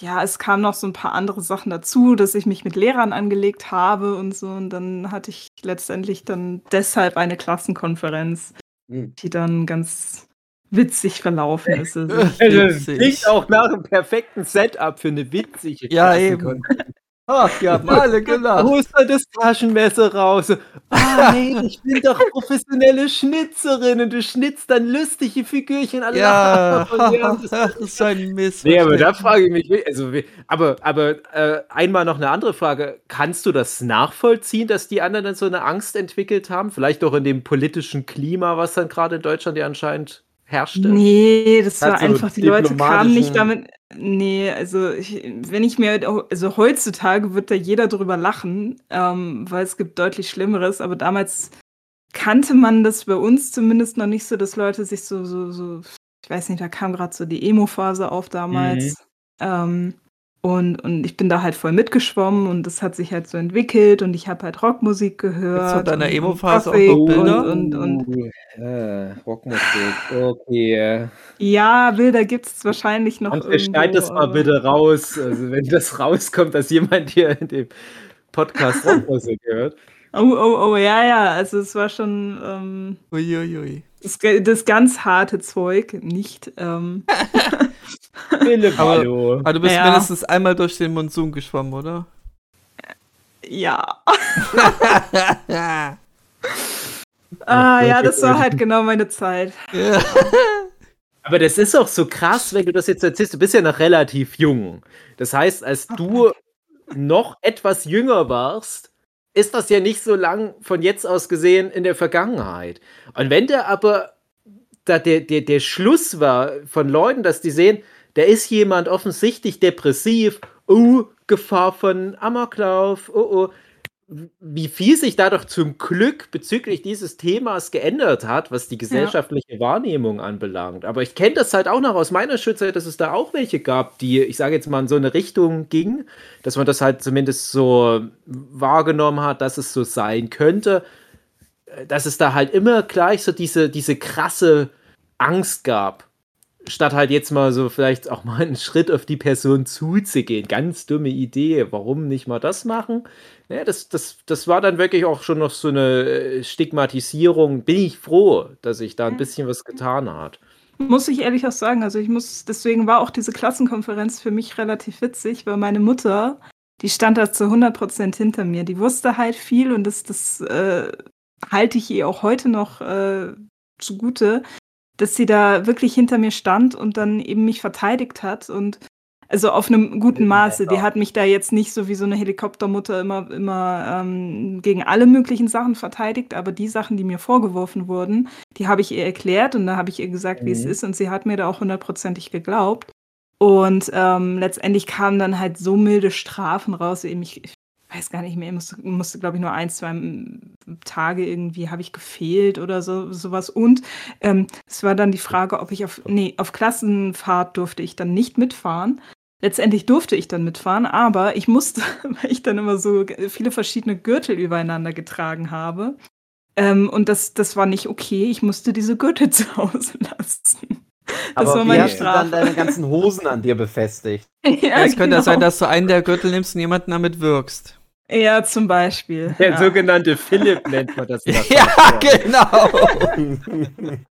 ja, es kamen noch so ein paar andere Sachen dazu, dass ich mich mit Lehrern angelegt habe und so. Und dann hatte ich letztendlich dann deshalb eine Klassenkonferenz, Hm. die dann ganz witzig verlaufen ist. Also, <laughs> Also, klingt auch nach einem perfekten Setup für eine witzige Ja, eben. Ach, ja, haben alle gelacht. Holst du das Taschenmesser raus? Ah, <laughs> hey, ich bin doch professionelle Schnitzerin und du schnitzt dann lustige Figürchen. Alle Ja, <laughs> ja, das ist ein Mist. Nee, aber da frage ich mich, also, aber, aber äh, einmal noch eine andere Frage. Kannst du das nachvollziehen, dass die anderen dann so eine Angst entwickelt haben? Vielleicht auch in dem politischen Klima, was dann gerade in Deutschland ja anscheinend herrschte? Nee, das Hat war einfach, die Leute kamen nicht damit. Nee, also ich, wenn ich mir, also heutzutage wird da jeder drüber lachen, ähm, weil es gibt deutlich Schlimmeres, aber damals kannte man das bei uns zumindest noch nicht so, dass Leute sich so, so, so, ich weiß nicht, da kam gerade so die Emo-Phase auf damals. Ähm, und, und ich bin da halt voll mitgeschwommen und das hat sich halt so entwickelt und ich habe halt Rockmusik gehört. Von deiner Emo-Phase auch noch Bilder? Und, und, und Äh, Rockmusik, okay. ja, Bilder gibt es wahrscheinlich noch. André, schneid das mal bitte raus. Also, wenn das rauskommt, dass jemand hier in dem Podcast Rockmusik hört. <laughs> Oh, oh, oh, ja, ja. Also es war schon ähm, Uiuiui. das, das ganz harte Zeug, nicht. Ähm, <laughs> Philipp, Aber- hallo. Aber du bist Ja. mindestens einmal durch den Monsun geschwommen, oder? ja. <laughs> Ah, ja, das war halt genau meine Zeit. Ja. <laughs> Aber das ist auch so krass, wenn du das jetzt erzählst. Du bist ja noch relativ jung. Das heißt, als du noch etwas jünger warst, ist das ja nicht so lang von jetzt aus gesehen in der Vergangenheit. Und wenn der aber da der, der, der Schluss war von Leuten, dass die sehen, da ist jemand offensichtlich depressiv, oh, Gefahr von Amoklauf, oh, oh, wie viel sich dadurch zum Glück bezüglich dieses Themas geändert hat, was die gesellschaftliche Wahrnehmung anbelangt. Aber ich kenne das halt auch noch aus meiner Schulzeit, dass es da auch welche gab, die, ich sage jetzt mal, in so eine Richtung ging, dass man das halt zumindest so wahrgenommen hat, dass es so sein könnte, dass es da halt immer gleich so diese, diese krasse Angst gab. Statt halt jetzt mal so vielleicht auch mal einen Schritt auf die Person zuzugehen. Ganz dumme Idee. Warum nicht mal das machen? Ja, das, das, das war dann wirklich auch schon noch so eine äh, Stigmatisierung. Bin ich froh, dass sich da ein bisschen was getan hat. Muss ich ehrlich auch sagen. Also ich muss, deswegen war auch diese Klassenkonferenz für mich relativ witzig, weil meine Mutter, die stand da zu 100% hinter mir. Die wusste halt viel und das, das äh, halte ich ihr auch heute noch äh, zugute, dass sie da wirklich hinter mir stand und dann eben mich verteidigt hat und also auf einem guten Maße. Die hat mich da jetzt nicht so wie so eine Helikoptermutter immer, immer ähm, gegen alle möglichen Sachen verteidigt, aber die Sachen, die mir vorgeworfen wurden, die habe ich ihr erklärt und da habe ich ihr gesagt, wie es Mhm. ist und sie hat mir da auch hundertprozentig geglaubt. Und ähm, letztendlich kamen dann halt so milde Strafen raus, eben ich, ich weiß gar nicht mehr, ich musste, musste glaube ich nur ein, zwei Tage irgendwie habe ich gefehlt oder so sowas. Und ähm, es war dann die Frage, ob ich auf, nee, auf Klassenfahrt durfte ich dann nicht mitfahren. Letztendlich durfte ich dann mitfahren, aber ich musste, <laughs> weil ich dann immer so viele verschiedene Gürtel übereinander getragen habe. Ähm, und das, das war nicht okay. Ich musste diese Gürtel <laughs> zu Hause lassen. Das Aber war wie meine hast du dann Strafe. deine ganzen Hosen an dir befestigt? <laughs> Ja, es könnte ja genau. sein, dass du einen der Gürtel nimmst und jemanden damit wirkst. Ja, zum Beispiel. Der ja. sogenannte Philipp nennt man das. <laughs> Ja, genau. <laughs>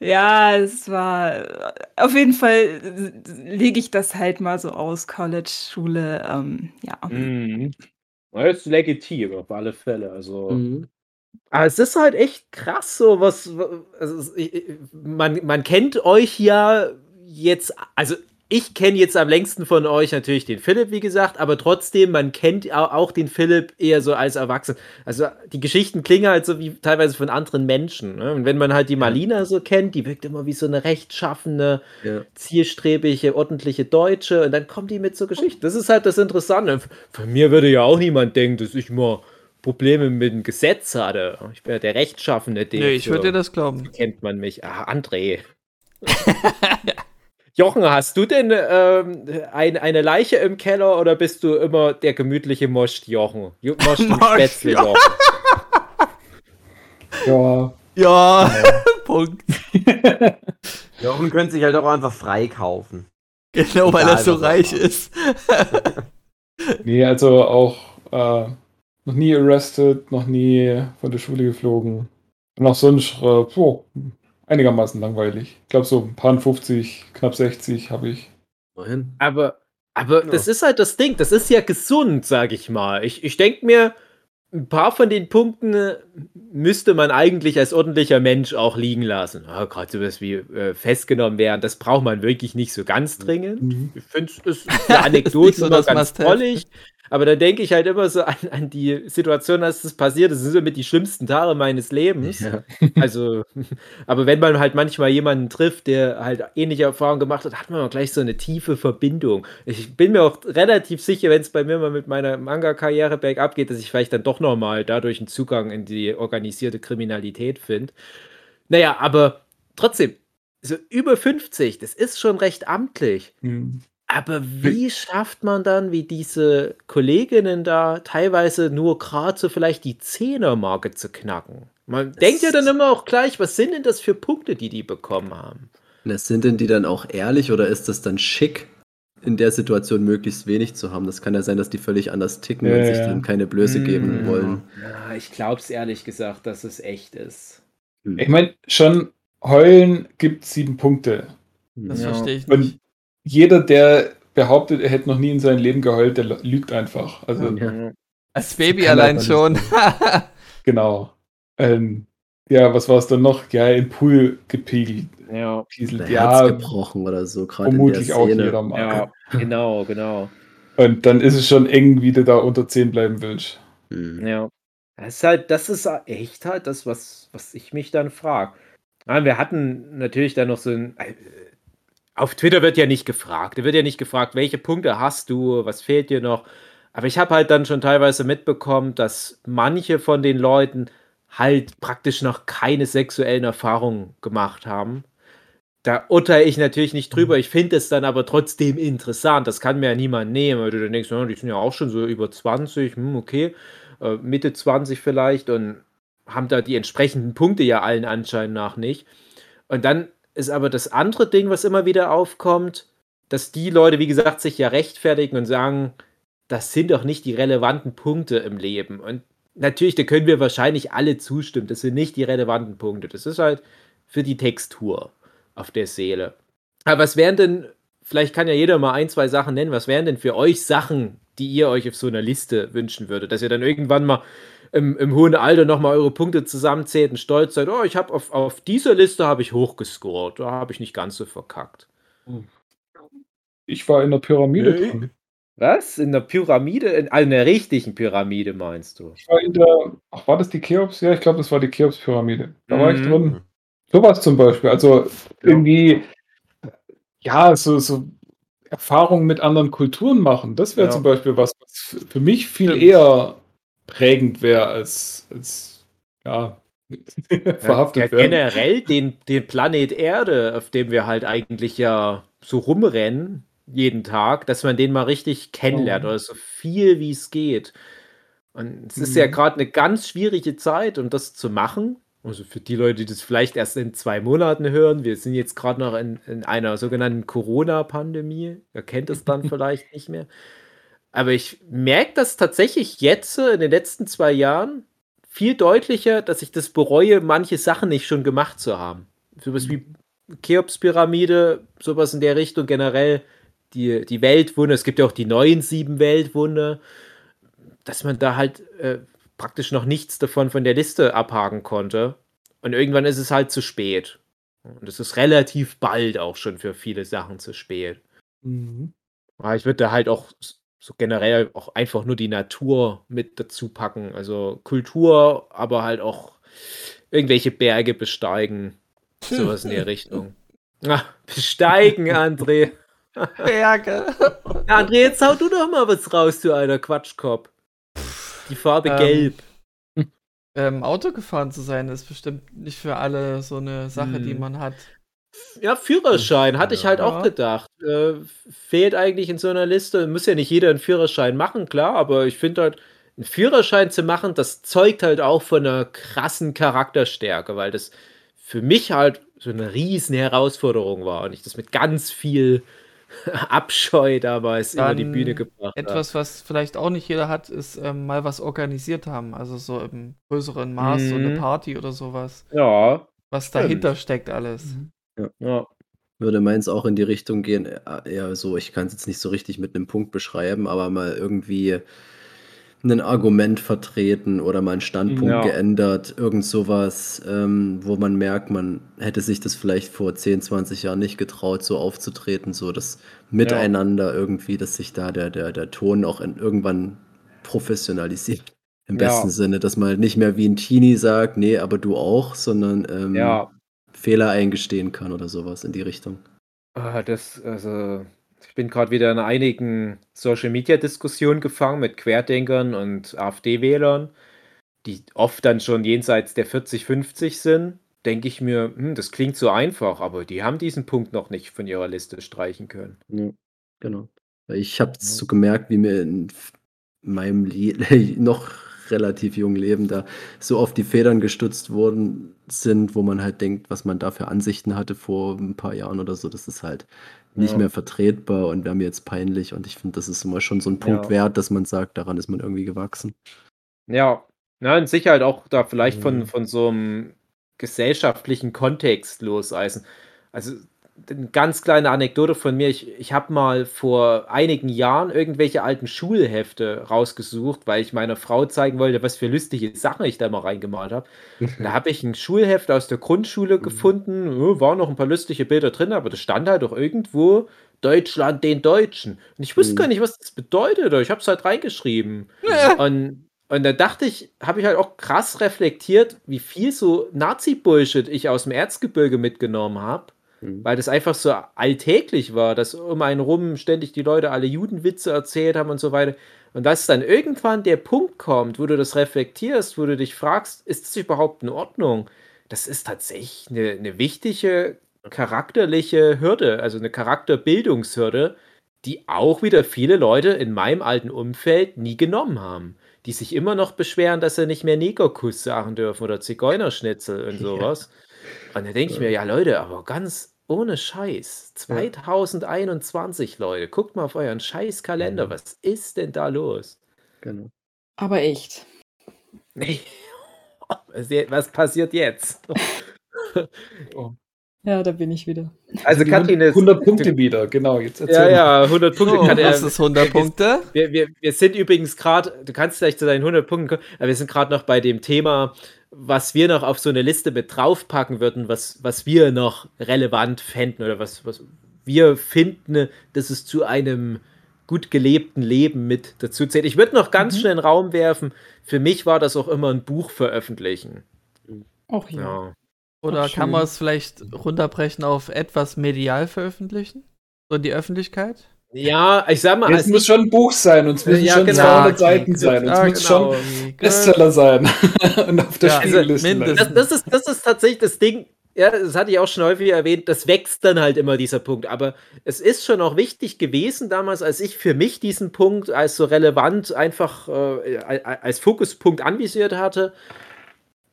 Ja, es war auf jeden Fall lege ich das halt mal so aus, College, Schule, ähm, ja. Mhm. Das ist legitim, auf alle Fälle. Also. Mhm. Aber es ist halt echt krass, so was. Also ich- man, man kennt euch ja jetzt, also ich kenne jetzt am längsten von euch natürlich den Philipp, wie gesagt, aber trotzdem, man kennt au- auch den Philipp eher so als Erwachsener. Also die Geschichten klingen halt so wie teilweise von anderen Menschen. Ne? Und wenn man halt die Malina so kennt, die wirkt immer wie so eine rechtschaffene, Ja. zielstrebige, ordentliche Deutsche und dann kommt die mit so Geschichten. Das ist halt das Interessante. Von mir würde ja auch niemand denken, dass ich mal Probleme mit dem Gesetz hatte. Ich bin ja der rechtschaffene Ding. Nee, ich würde dir das glauben. Kennt man mich. Ah, André. <laughs> Jochen, hast du denn ähm, ein, eine Leiche im Keller oder bist du immer der gemütliche Most Jochen? Jo- <laughs> Most Spätzle Jochen. Ja, Ja, <laughs> Punkt. <laughs> Jochen könnte sich halt auch einfach freikaufen. Genau, weil er so reich macht. ist. nee, also auch äh, noch nie arrested, noch nie von der Schule geflogen. Und auch sonst äh, so, einigermaßen langweilig. Ich glaube, so ein paar 50, knapp 60 habe ich. Immerhin. Aber, aber Ja. das ist halt das Ding. Das ist ja gesund, sag ich mal. Ich, ich denke mir, ein paar von den Punkten äh, müsste man eigentlich als ordentlicher Mensch auch liegen lassen. Ah, Gerade sowas wie äh, festgenommen werden, das braucht man wirklich nicht so ganz dringend. Ich finde es ist <laughs> für Das Anekdoten ist nicht so ganz drollig. Aber da denke ich halt immer so an, an die Situation, als das passiert. Das sind so mit die schlimmsten Tage meines Lebens. Ja. <laughs> Also, aber wenn man halt manchmal jemanden trifft, der halt ähnliche Erfahrungen gemacht hat, hat man auch gleich so eine tiefe Verbindung. Ich bin mir auch relativ sicher, wenn es bei mir mal mit meiner Manga-Karriere bergab geht, dass ich vielleicht dann doch nochmal dadurch einen Zugang in die organisierte Kriminalität finde. Naja, aber trotzdem, so über 50, das ist schon recht amtlich. Hm. Aber wie schafft man dann, wie diese Kolleginnen da, teilweise nur gerade so vielleicht die Zehnermarke zu knacken? Man denkt ja dann immer auch gleich, was sind denn das für Punkte, die die bekommen haben? Na, Sind denn die dann auch ehrlich oder ist das dann schick, in der Situation möglichst wenig zu haben? Das kann ja sein, dass die völlig anders ticken Ja, und sich ja. dann keine Blöße geben Mm. wollen. Ja, ich glaube es ehrlich gesagt, dass es echt ist. Hm. Ich meine, schon heulen gibt sieben Punkte. Das Ja. verstehe ich Und nicht. Jeder, der behauptet, er hätte noch nie in seinem Leben geheult, der lügt einfach. Also, Ja. Als Baby allein schon. <laughs> genau. Ähm, ja, was war es dann noch? Ja, im Pool gepegelt. Ja, Pieselt. Herz Ja, gebrochen oder so, gerade in der vermutlich auch Szene. jeder mal. ja, genau, genau. Und dann ist es schon eng, wie du da unter 10 bleiben willst. Hm. Ja. Das ist halt, das ist echt halt das, was, was ich mich dann frage. Wir hatten natürlich dann noch so ein. Auf Twitter wird ja nicht gefragt. Da wird ja nicht gefragt, welche Punkte hast du, was fehlt dir noch. Aber ich habe halt dann schon teilweise mitbekommen, dass manche von den Leuten halt praktisch noch keine sexuellen Erfahrungen gemacht haben. Da urteile ich natürlich nicht drüber. Ich finde es dann aber trotzdem interessant. Das kann mir ja niemand nehmen, weil du dann denkst, die sind ja auch schon so über 20, hm, okay, äh, Mitte 20 vielleicht und haben da die entsprechenden Punkte ja allen Anschein nach nicht. Und dann ist aber das andere Ding, was immer wieder aufkommt, dass die Leute, wie gesagt, sich ja rechtfertigen und sagen, das sind doch nicht die relevanten Punkte im Leben. Und natürlich, da können wir wahrscheinlich alle zustimmen, das sind nicht die relevanten Punkte. Das ist halt für die Textur auf der Seele. Aber was wären denn, vielleicht kann ja jeder mal ein, zwei Sachen nennen, was wären denn für euch Sachen, die ihr euch auf so einer Liste wünschen würdet, dass ihr dann irgendwann mal im, im hohen Alter nochmal eure Punkte zusammenzählt und stolz seid, oh, ich habe auf, auf dieser Liste habe ich hochgescored, da habe ich nicht ganz so verkackt. Ich war in der Pyramide Nee. drin. Was? In der Pyramide? In einer richtigen Pyramide meinst du? Ich war in der, ach, war das die Cheops? Ja, ich glaube, das war die Cheops-Pyramide. Da war ich Mhm. drin. Sowas zum Beispiel. Also irgendwie, ja, so, so Erfahrungen mit anderen Kulturen machen. Das wäre Ja. zum Beispiel was, was für mich viel eher prägend wäre als, als <laughs> ja, verhaftet ja, werden. generell den, den Planet Erde, auf dem wir halt eigentlich ja so rumrennen, jeden Tag, dass man den mal richtig kennenlernt Oh. oder so viel wie es geht. Und es ist ja Mhm. gerade eine ganz schwierige Zeit, um das zu machen. Also für die Leute, die das vielleicht erst in zwei Monaten hören, wir sind jetzt gerade noch in, in einer sogenannten Corona-Pandemie. Ihr kennt es dann <laughs> vielleicht nicht mehr. Aber ich merke das tatsächlich jetzt äh, in den letzten zwei Jahren viel deutlicher, dass ich das bereue, manche Sachen nicht schon gemacht zu haben. Sowas wie Cheops-Pyramide, sowas in der Richtung generell, die, die Weltwunder, es gibt ja auch die neuen sieben Weltwunder, dass man da halt äh, praktisch noch nichts davon von der Liste abhaken konnte. Und irgendwann ist es halt zu spät. Und es ist relativ bald auch schon für viele Sachen zu spät. Mhm. Aber ich würde da halt auch so generell auch einfach nur die Natur mit dazu packen. Also Kultur, aber halt auch irgendwelche Berge besteigen. Sowas in der <laughs> Richtung. Ah, besteigen, André. Berge. <laughs> Ja, André, jetzt hau du doch mal was raus, du alter Quatschkopf. Die Farbe Ähm, gelb. Ähm, Auto gefahren zu sein, ist bestimmt nicht für alle so eine Sache, die Hm. man hat. Ja, Führerschein, hatte ich halt auch gedacht. Äh, fehlt eigentlich in so einer Liste. Muss ja nicht jeder einen Führerschein machen, klar, aber ich finde halt, einen Führerschein zu machen, das zeugt halt auch von einer krassen Charakterstärke, weil das für mich halt so eine riesen Herausforderung war und ich das mit ganz viel <laughs> Abscheu damals über die Dann Bühne gebracht habe. Etwas, was vielleicht auch nicht jeder hat, ist ähm, mal was organisiert haben. Also so im größeren Maß, so eine Mhm. Party oder sowas. Ja, Was Stimmt. dahinter steckt alles. Ja. Würde meins auch in die Richtung gehen, äh, eher so, ich kann es jetzt nicht so richtig mit einem Punkt beschreiben, aber mal irgendwie ein Argument vertreten oder mal einen Standpunkt Ja. geändert, irgend sowas, ähm, wo man merkt, man hätte sich das vielleicht vor 10, 20 Jahren nicht getraut, so aufzutreten, so das Miteinander irgendwie, dass sich da der, der, der Ton auch in, irgendwann professionalisiert. Im Ja. besten Sinne, dass man halt nicht mehr wie ein Teenie sagt, nee, aber du auch, sondern ähm, Ja. Fehler eingestehen kann oder sowas in die Richtung. Ah, das, also, ich bin gerade wieder in einigen Social-Media-Diskussionen gefangen mit Querdenkern und AfD-Wählern, die oft dann schon jenseits der 40, 50 sind. Denke ich mir, hm, das klingt so einfach, aber die haben diesen Punkt noch nicht von ihrer Liste streichen können. Ja, genau. Ich habe so gemerkt, wie mir in meinem Le <laughs> noch relativ jungen Leben da so oft die Federn gestutzt worden sind, wo man halt denkt, was man da für Ansichten hatte vor ein paar Jahren oder so, das ist halt nicht Ja. mehr vertretbar und wäre mir jetzt peinlich und ich finde, das ist immer schon so ein Punkt Ja. wert, dass man sagt, daran ist man irgendwie gewachsen. Ja, na, und sicher halt auch da vielleicht von, Mhm. von so einem gesellschaftlichen Kontext loseisen. Also eine ganz kleine Anekdote von mir. Ich, ich habe mal vor einigen Jahren irgendwelche alten Schulhefte rausgesucht, weil ich meiner Frau zeigen wollte, was für lustige Sachen ich da mal reingemalt habe. <laughs> Da habe ich ein Schulheft aus der Grundschule gefunden, ja, waren noch ein paar lustige Bilder drin, aber da stand halt auch irgendwo Deutschland den Deutschen. Und ich wusste Mhm. gar nicht, was das bedeutet. Ich habe es halt reingeschrieben. Und, und da dachte ich, habe ich halt auch krass reflektiert, wie viel so Nazi-Bullshit ich aus dem Erzgebirge mitgenommen habe. Mhm. Weil das einfach so alltäglich war, dass um einen rum ständig die Leute alle Judenwitze erzählt haben und so weiter. Und dass dann irgendwann der Punkt kommt, wo du das reflektierst, wo du dich fragst, ist das überhaupt in Ordnung? Das ist tatsächlich eine, eine wichtige charakterliche Hürde, also eine Charakterbildungshürde, die auch wieder viele Leute in meinem alten Umfeld nie genommen haben. Die sich immer noch beschweren, dass sie nicht mehr Negerkuss sagen dürfen oder Zigeunerschnitzel und <laughs> Ja. Und dann denke ich mir, ja Leute, aber ganz ohne Scheiß. 2021, Leute, guckt mal auf euren Scheißkalender. Mhm. Was ist denn da los? Genau. Aber echt. Nee. <laughs> Was, passiert jetzt? <laughs> Ja, da bin ich wieder. Also Katrin ist 100 Punkte wieder, genau. Jetzt erzähl Ja, mal. ja, 100 Punkte. So, kann er, das ist 100 Punkte. wir, wir, wir sind übrigens gerade, du kannst gleich zu deinen 100 Punkten kommen, aber wir sind gerade noch bei dem Thema, was wir noch auf so eine Liste mit draufpacken würden, was, was wir noch relevant fänden oder was, was wir finden, dass es zu einem gut gelebten Leben mit dazu zählt. Ich würde noch ganz Mhm. schnell in den Raum werfen, für mich war das auch immer ein Buch veröffentlichen. Auch ja. Ja. Oder Ach, kann man es vielleicht runterbrechen auf etwas medial veröffentlichen? So in die Öffentlichkeit? Ja, ich sag mal, Es muss schon ein Buch sein und es müssen Ja, schon genau. 200 okay, Seiten gut. sein. Und es Ah, muss schon okay, gut. Bestseller sein <laughs> und auf der Ja, also mindestens. das, das, ist, das ist tatsächlich das Ding, ja, das hatte ich auch schon häufig erwähnt, das wächst dann halt immer dieser Punkt. Aber es ist schon auch wichtig gewesen damals, als ich für mich diesen Punkt als so relevant einfach äh, als Fokuspunkt anvisiert hatte,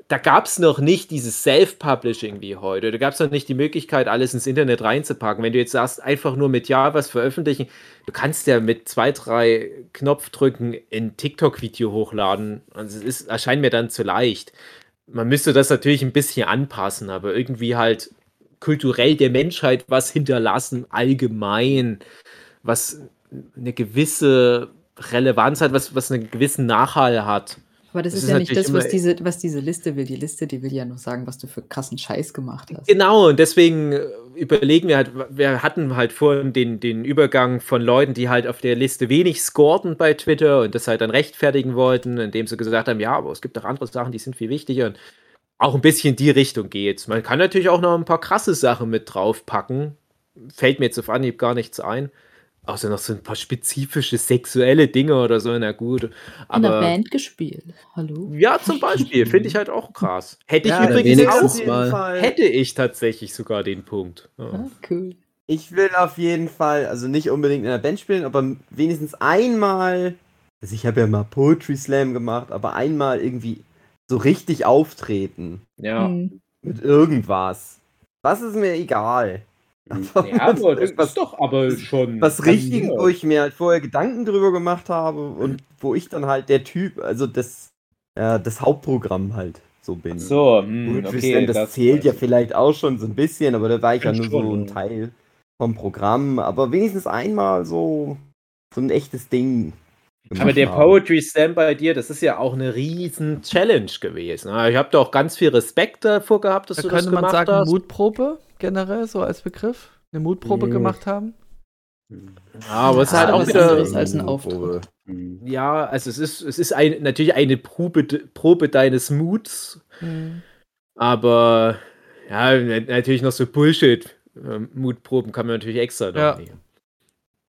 da gab es noch nicht dieses Self-Publishing wie heute. Da gab es noch nicht die Möglichkeit, alles ins Internet reinzupacken. Wenn du jetzt sagst, einfach nur mit Ja was veröffentlichen, du kannst ja mit zwei, drei Knopfdrücken ein TikTok-Video hochladen. Also es ist, erscheint mir dann zu leicht. Man müsste das natürlich ein bisschen anpassen, aber irgendwie halt kulturell der Menschheit was hinterlassen, allgemein, was eine gewisse Relevanz hat, was, was einen gewissen Nachhall hat. Aber das, Das ist ja nicht das, was diese, was diese Liste will. Die Liste, die will ja nur sagen, was du für krassen Scheiß gemacht hast. Genau, und deswegen äh, überlegen wir halt, wir hatten halt vorhin den, den Übergang von Leuten, die halt auf der Liste wenig scorten bei Twitter und das halt dann rechtfertigen wollten, indem sie gesagt haben, ja, aber es gibt auch andere Sachen, die sind viel wichtiger und auch ein bisschen in die Richtung geht's. Man kann natürlich auch noch ein paar krasse Sachen mit draufpacken. Fällt mir jetzt auf Anhieb gar nichts ein. Außer noch so ein paar spezifische sexuelle Dinge oder so, na gut. In der Aber Band gespielt. Hallo? ja, zum Beispiel, <laughs> finde ich halt auch krass. Hätte ich Ja, übrigens wenigstens auch, mal. hätte ich tatsächlich sogar den Punkt. Ja. Ah, cool. Ich will auf jeden Fall, also nicht unbedingt in der Band spielen, aber wenigstens einmal, also ich habe ja mal Poetry Slam gemacht, aber einmal irgendwie so richtig auftreten Ja. Hm. mit irgendwas. Das ist mir egal. Aber Ja, aber das ist doch aber schon. was richtig, wo ich mir halt vorher Gedanken drüber gemacht habe und wo ich dann halt der Typ, also das, ja, das Hauptprogramm halt so bin. So, hm, Poetry okay. Slam, das, zählt ja vielleicht auch schon so ein bisschen, aber da war ich ja nur so ein. Teil vom Programm. Aber wenigstens einmal so, so ein echtes Ding. Aber gemacht der haben. Poetry Slam bei dir, das ist ja auch eine riesen Challenge gewesen. ne? Ich habe da auch ganz viel Respekt davor gehabt, dass Da du das könnte man gemacht sagen, hast. Mutprobe generell, so als Begriff. Eine Mutprobe Mhm. gemacht haben. Ja, aber es ist halt auch wieder. anderes als ein Auftritt. Ja, also es ist, es ist ein, natürlich eine Probe, Probe deines Muts, Mhm. aber ja, na- natürlich noch so Bullshit. ähm, Mutproben kann man natürlich extra noch Ja. nehmen.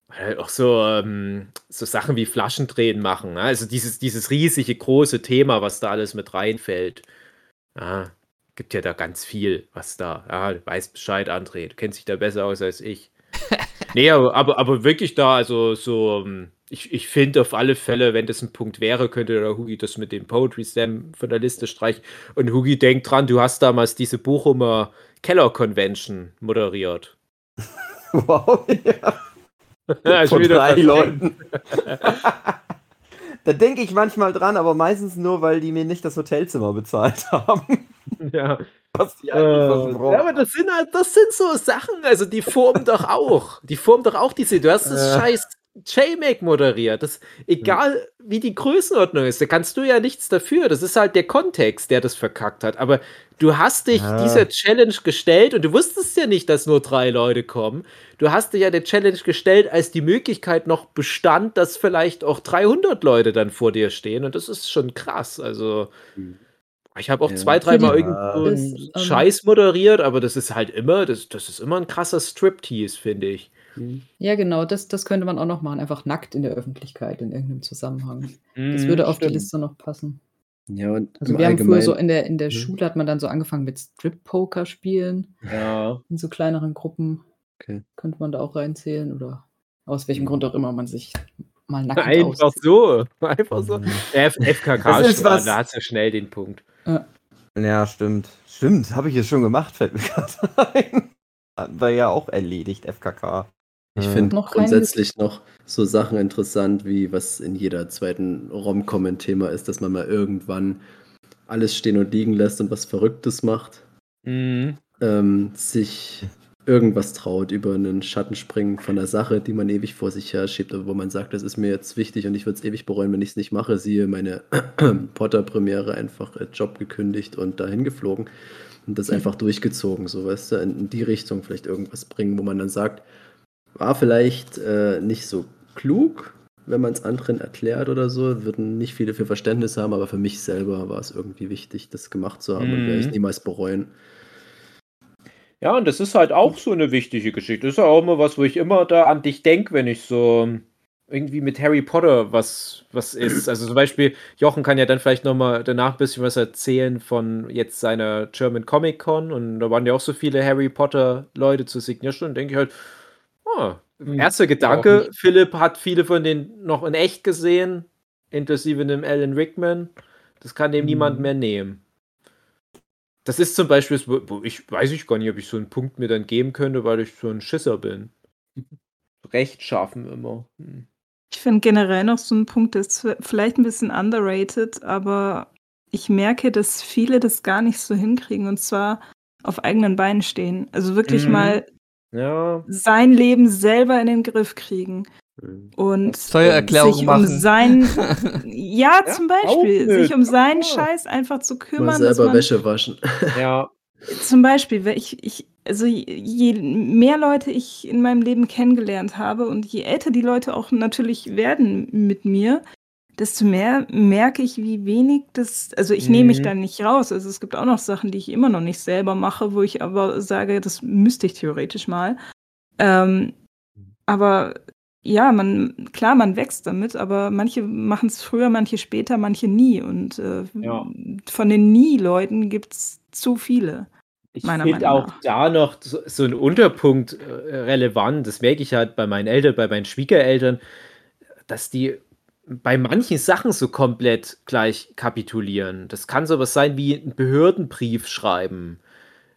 Halt auch so, ähm, so Sachen wie Flaschendrehen machen. Ne? Also dieses, dieses riesige große Thema, was da alles mit reinfällt. Ja, gibt ja da ganz viel, was da. Ja, du weißt Bescheid, André. Du kennst dich da besser aus als ich. <laughs> nee, aber, aber, aber wirklich da, also so, ähm, ich, ich finde auf alle Fälle, wenn das ein Punkt wäre, könnte der Hugi das mit dem Poetry Slam von der Liste streichen. Und Hugi, denk dran, du hast damals diese Bochumer Keller Convention moderiert. <laughs> Wow, ja. Ja, Von drei. Leuten. <laughs> da denke ich manchmal dran, aber meistens nur, weil die mir nicht das Hotelzimmer bezahlt <laughs> haben. Ja. Was die Äh, ja, aber das sind halt, das sind so Sachen, also die formen doch auch. Die formen doch auch diese. Du hast das Äh. scheiß JMac moderiert. Das, egal wie die Größenordnung ist, da kannst du ja nichts dafür. Das ist halt der Kontext, der das verkackt hat. Aber du hast dich Ja. dieser Challenge gestellt und du wusstest ja nicht, dass nur drei Leute kommen. Du hast dich ja der Challenge gestellt, als die Möglichkeit noch bestand, dass vielleicht auch 300 Leute dann vor dir stehen. Und das ist schon krass. Also. Ich habe auch Ja. zwei, dreimal irgendwo einen ähm, Scheiß moderiert, aber das ist halt immer, das, das ist immer ein krasser Striptease, finde ich. Ja, genau, das, das könnte man auch noch machen. Einfach nackt in der Öffentlichkeit in irgendeinem Zusammenhang. Das Mhm, würde auf die stimmt. Liste noch passen. Ja, und Also wir haben früher so in der, in der Mhm. Schule hat man dann so angefangen mit Strip-Poker spielen, Ja. in so kleineren Gruppen. Okay. Könnte man da auch reinzählen oder aus welchem Grund auch immer man sich mal nackt Einfach auszieht. so. <laughs> Einfach so. F FKK, Das ist was- da hast du schnell den Punkt. Ja, stimmt. Stimmt, habe ich es schon gemacht, fällt mir <laughs> gerade ein. War ja auch erledigt, FKK. Ich Äh, finde Noch grundsätzlich noch so Sachen interessant, wie was in jeder zweiten Rom-Com ein Thema ist, dass man mal irgendwann alles stehen und liegen lässt und was Verrücktes macht. Mhm. Ähm, sich irgendwas traut, über einen Schatten springen von einer Sache, die man ewig vor sich her schiebt, aber wo man sagt, das ist mir jetzt wichtig und ich würde es ewig bereuen, wenn ich es nicht mache. Siehe meine <clears throat> Potter-Premiere, einfach äh, Job gekündigt und dahin geflogen und das einfach durchgezogen, so weißt du, in, in die Richtung vielleicht irgendwas bringen, wo man dann sagt, war vielleicht äh, nicht so klug, wenn man es anderen erklärt oder so, würden nicht viele für Verständnis haben, aber für mich selber war es irgendwie wichtig, das gemacht zu haben und werde ich Mhm. niemals bereuen. Ja, und das ist halt auch so eine wichtige Geschichte. Das ist ja auch immer was, wo ich immer da an dich denke, wenn ich so irgendwie mit Harry Potter was, was ist. Also zum Beispiel, Jochen kann ja dann vielleicht nochmal danach ein bisschen was erzählen von jetzt seiner German Comic Con und da waren ja auch so viele Harry Potter Leute zu Signierstunde. denke ich halt, Hm, erster Gedanke. Philipp hat viele von denen noch in echt gesehen, inklusive einem Alan Rickman. Das kann dem niemand Mhm. mehr nehmen. Das ist zum Beispiel, wo, wo ich weiß ich gar nicht, ob ich so einen Punkt mir dann geben könnte, weil ich so ein Schisser bin. <laughs> Rechtschaffen immer. Hm. Ich finde generell noch so ein Punkt, der ist vielleicht ein bisschen underrated, aber ich merke, dass viele das gar nicht so hinkriegen und zwar auf eigenen Beinen stehen. Also wirklich Mhm. mal Ja. sein Leben selber in den Griff kriegen Mhm. und Steuererklärung sich um machen. sein <laughs> ja, Ja, zum Beispiel, sich um seinen Ja. Scheiß einfach zu Mal kümmern, dass selber man Wäsche waschen. <laughs> Ja. zum Beispiel, weil ich, ich, also je mehr Leute ich in meinem Leben kennengelernt habe und je älter die Leute auch natürlich werden mit mir, desto mehr merke ich, wie wenig das, also ich nehme mich Mhm. da nicht raus. Also es gibt auch noch Sachen, die ich immer noch nicht selber mache, wo ich aber sage, das müsste ich theoretisch mal. Ähm, aber ja, man, klar, man wächst damit, aber manche machen es früher, manche später, manche nie. Und äh, Ja. von den Nie-Leuten gibt es zu viele. Ich finde auch nach. da noch so, so ein Unterpunkt äh, relevant. Das merke ich halt bei meinen Eltern, bei meinen Schwiegereltern, dass die bei manchen Sachen so komplett gleich kapitulieren. Das kann sowas sein wie einen Behördenbrief schreiben,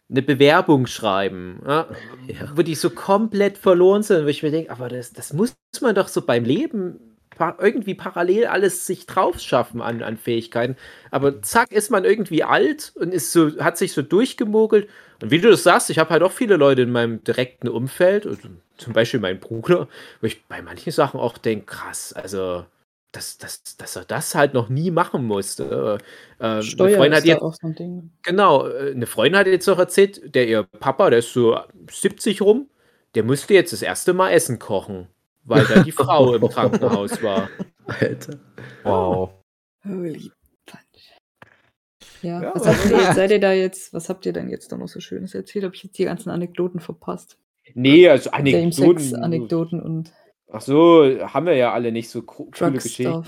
eine Bewerbung schreiben, ja, Ja. wo die so komplett verloren sind, wo ich mir denke, aber das, das muss man doch so beim Leben irgendwie parallel alles sich drauf schaffen an, an Fähigkeiten. Aber zack, ist man irgendwie alt und ist so, hat sich so durchgemogelt. Und wie du das sagst, ich habe halt auch viele Leute in meinem direkten Umfeld, also zum Beispiel mein Bruder, wo ich bei manchen Sachen auch denke, krass, also dass, dass, dass er das halt noch nie machen musste. Äh, eine Steuer Freundin ist hat jetzt, auch so ein Ding. genau, äh, eine Freundin hat jetzt noch erzählt, der ihr Papa, der ist so 70 rum, der musste jetzt das erste Mal Essen kochen, weil da die Frau im <laughs> Krankenhaus war. Alter. Wow. Holy Punch. Ja, Ja, was habt ihr seid ihr da jetzt, was habt ihr denn jetzt da noch so Schönes erzählt? Habe ich jetzt die ganzen Anekdoten verpasst? Nee, also Anekdoten. Same-Sex-Anekdoten und Ach so, haben wir ja alle nicht so co- coole Geschichten.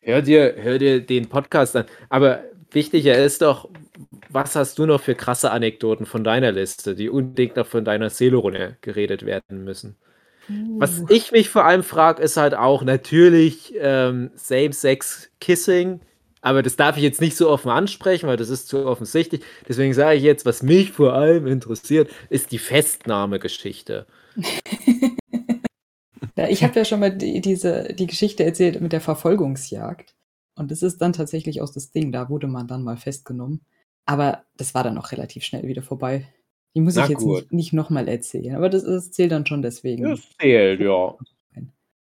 Hör dir, hör dir den Podcast an. Aber wichtiger ist doch, was hast du noch für krasse Anekdoten von deiner Liste, die unbedingt noch von deiner Seele runter geredet werden müssen? Was Uh. ich mich vor allem frage, ist halt auch natürlich ähm, Same-Sex-Kissing. Aber das darf ich jetzt nicht so offen ansprechen, weil das ist zu offensichtlich. Deswegen sage ich jetzt, was mich vor allem interessiert, ist die Festnahmegeschichte. <laughs> Ja, ich habe ja schon mal die, diese, die Geschichte erzählt mit der Verfolgungsjagd. Und das ist dann tatsächlich aus das Ding, da wurde man dann mal festgenommen. Aber das war dann auch relativ schnell wieder vorbei. Die muss Na ich jetzt gut. nicht, nicht nochmal erzählen. Aber das, das zählt dann schon deswegen. Das zählt, ja.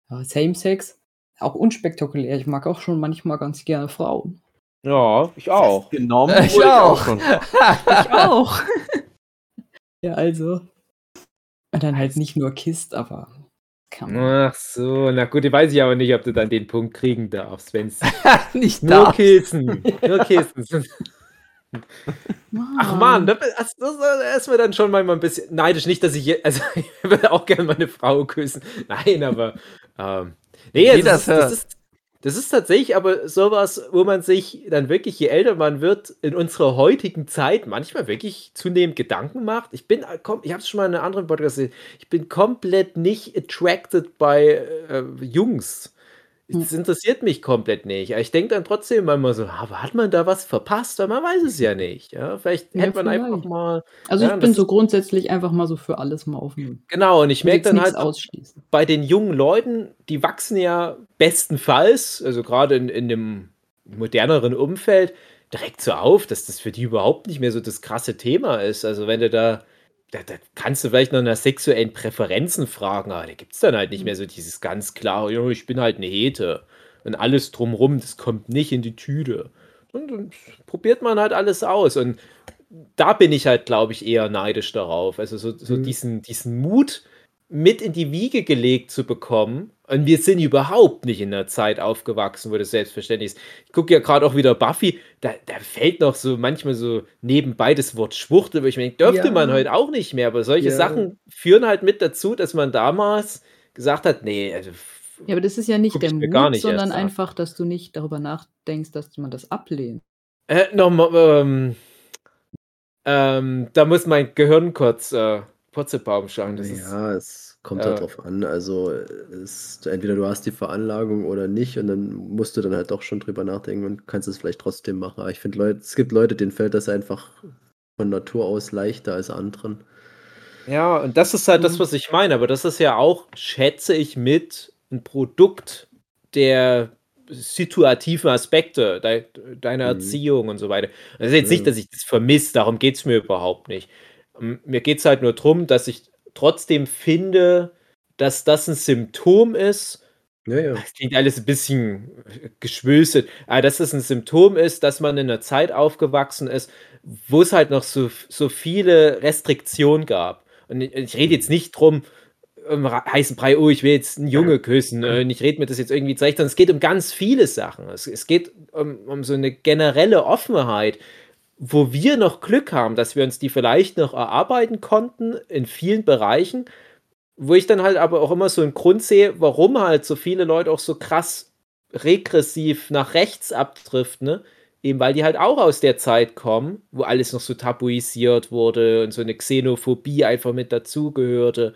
Ja, Same Sex, auch unspektakulär. Ich mag auch schon manchmal ganz gerne Frauen. Ja, ich auch. Genommen Ich wurde auch. schon. <laughs> Ich auch. <laughs> Ja, also. Und dann halt nicht nur Kist, aber. Ach so, na gut, ich weiß ich aber nicht, ob du dann den Punkt kriegen darfst, wenn es <laughs> Nicht nur <laughs> da. Kissen, nur Kissen. Ach man, das, das, das ist mir dann schon manchmal ein bisschen neidisch. Nicht, dass ich, je- also <laughs> ich würde auch gerne meine Frau küssen. Nein, aber ähm, nee, also das das, ist, das, ist, tatsächlich aber sowas, wo man sich dann wirklich, je älter man wird, in unserer heutigen Zeit manchmal wirklich zunehmend Gedanken macht. Ich bin, äh, ich habe es schon mal in einem anderen Podcast gesehen, ich bin komplett nicht attracted bei äh, Jungs. Das interessiert mich komplett nicht. Aber Ich denke dann trotzdem manchmal so, aber hat man da was verpasst? Weil man weiß es ja nicht. Ja, vielleicht Ja, hätte man einfach vielleicht. mal. Also Ja, ich bin so grundsätzlich einfach mal so für alles mal offen. Genau, und ich merke dann halt ausschließen. bei den jungen Leuten, die wachsen ja bestenfalls, also gerade in, in dem moderneren Umfeld, direkt so auf, dass das für die überhaupt nicht mehr so das krasse Thema ist. Also wenn du da, da, da kannst du vielleicht noch nach sexuellen Präferenzen fragen, aber da gibt es dann halt nicht mehr so dieses ganz klare, "Jo, ich bin halt eine Hete. Und alles drumrum, das kommt nicht in die Tüte. Und dann probiert man halt alles aus. Und da bin ich halt, glaube ich, eher neidisch darauf. Also so, so Mhm. diesen, diesen Mut mit in die Wiege gelegt zu bekommen. Und wir sind überhaupt nicht in einer Zeit aufgewachsen, wo das selbstverständlich ist. Ich gucke ja gerade auch wieder Buffy, da, da fällt noch so manchmal so nebenbei das Wort Schwuchtel, wo ich mir denke, dürfte Ja. man heute auch nicht mehr. Aber solche Ja. Sachen führen halt mit dazu, dass man damals gesagt hat, nee, also Ja, aber das ist ja nicht der Mut, nicht sondern einfach, dass du nicht darüber nachdenkst, dass man das ablehnt. Äh, nochmal, ähm, ähm, da muss mein Gehirn kurz äh, Purzelbaum schauen. Das ist, Ja, es kommt äh, halt drauf an. Also es, entweder du hast die Veranlagung oder nicht und dann musst du dann halt doch schon drüber nachdenken und kannst es vielleicht trotzdem machen. Aber ich finde, es gibt Leute, denen fällt das einfach von Natur aus leichter als anderen. Ja, und das ist halt das, Mhm. was ich meine. Aber das ist ja auch, schätze ich, mit ein Produkt der situativen Aspekte dei deiner Mhm. Erziehung und so weiter. Das ist jetzt nicht, Ja. dass ich das vermisse, darum geht es mir überhaupt nicht. Ähm, mir geht es halt nur darum, dass ich trotzdem finde, dass das ein Symptom ist. Ja, ja. Das klingt alles ein bisschen geschwülstet, aber dass das ein Symptom ist, dass man in einer Zeit aufgewachsen ist, wo es halt noch so, so viele Restriktionen gab. Und ich, ich rede jetzt nicht drum, um ra- heißen Brei, oh, ich will jetzt einen Junge küssen, äh, und ich rede mir das jetzt irgendwie zurecht, sondern es geht um ganz viele Sachen. Es, es geht um, um so eine generelle Offenheit, wo wir noch Glück haben, dass wir uns die vielleicht noch erarbeiten konnten in vielen Bereichen, wo ich dann halt aber auch immer so einen Grund sehe, warum halt so viele Leute auch so krass regressiv nach rechts abdriften, ne? Eben weil die halt auch aus der Zeit kommen, wo alles noch so tabuisiert wurde und so eine Xenophobie einfach mit dazugehörte.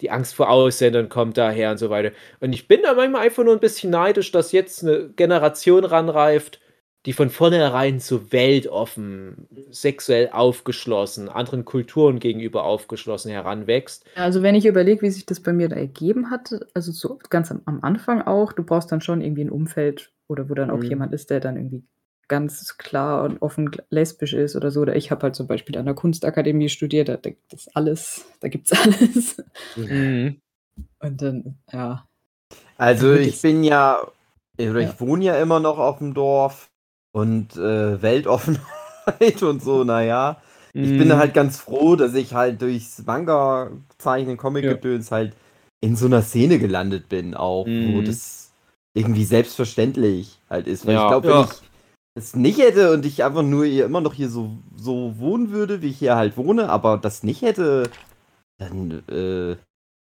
Die Angst vor Ausländern kommt daher und so weiter. Und ich bin da manchmal einfach nur ein bisschen neidisch, dass jetzt eine Generation ranreift, die von vornherein so weltoffen, sexuell aufgeschlossen, anderen Kulturen gegenüber aufgeschlossen heranwächst. Also wenn ich überlege, wie sich das bei mir da ergeben hat, also so ganz am, am Anfang auch, du brauchst dann schon irgendwie ein Umfeld oder wo dann auch Mhm. jemand ist, der dann irgendwie ganz klar und offen lesbisch ist oder so. Oder ich habe halt zum Beispiel an der Kunstakademie studiert, da, da gibt es alles, da gibt's <laughs> alles. Mhm. Und dann, ja. Also ich ich- bin ja, oder Ja. ich wohne ja immer noch auf dem Dorf und äh, Weltoffenheit <laughs> und so, naja. Ich bin Mhm. halt ganz froh, dass ich halt durchs Manga-Zeichnen, Comic-Gedöns halt in so einer Szene gelandet bin, auch, wo Mhm. das irgendwie selbstverständlich halt ist. Weil Ja. ich glaube, wenn Ja. ich es nicht hätte und ich einfach nur hier immer noch hier so, so wohnen würde, wie ich hier halt wohne, aber das nicht hätte, dann äh,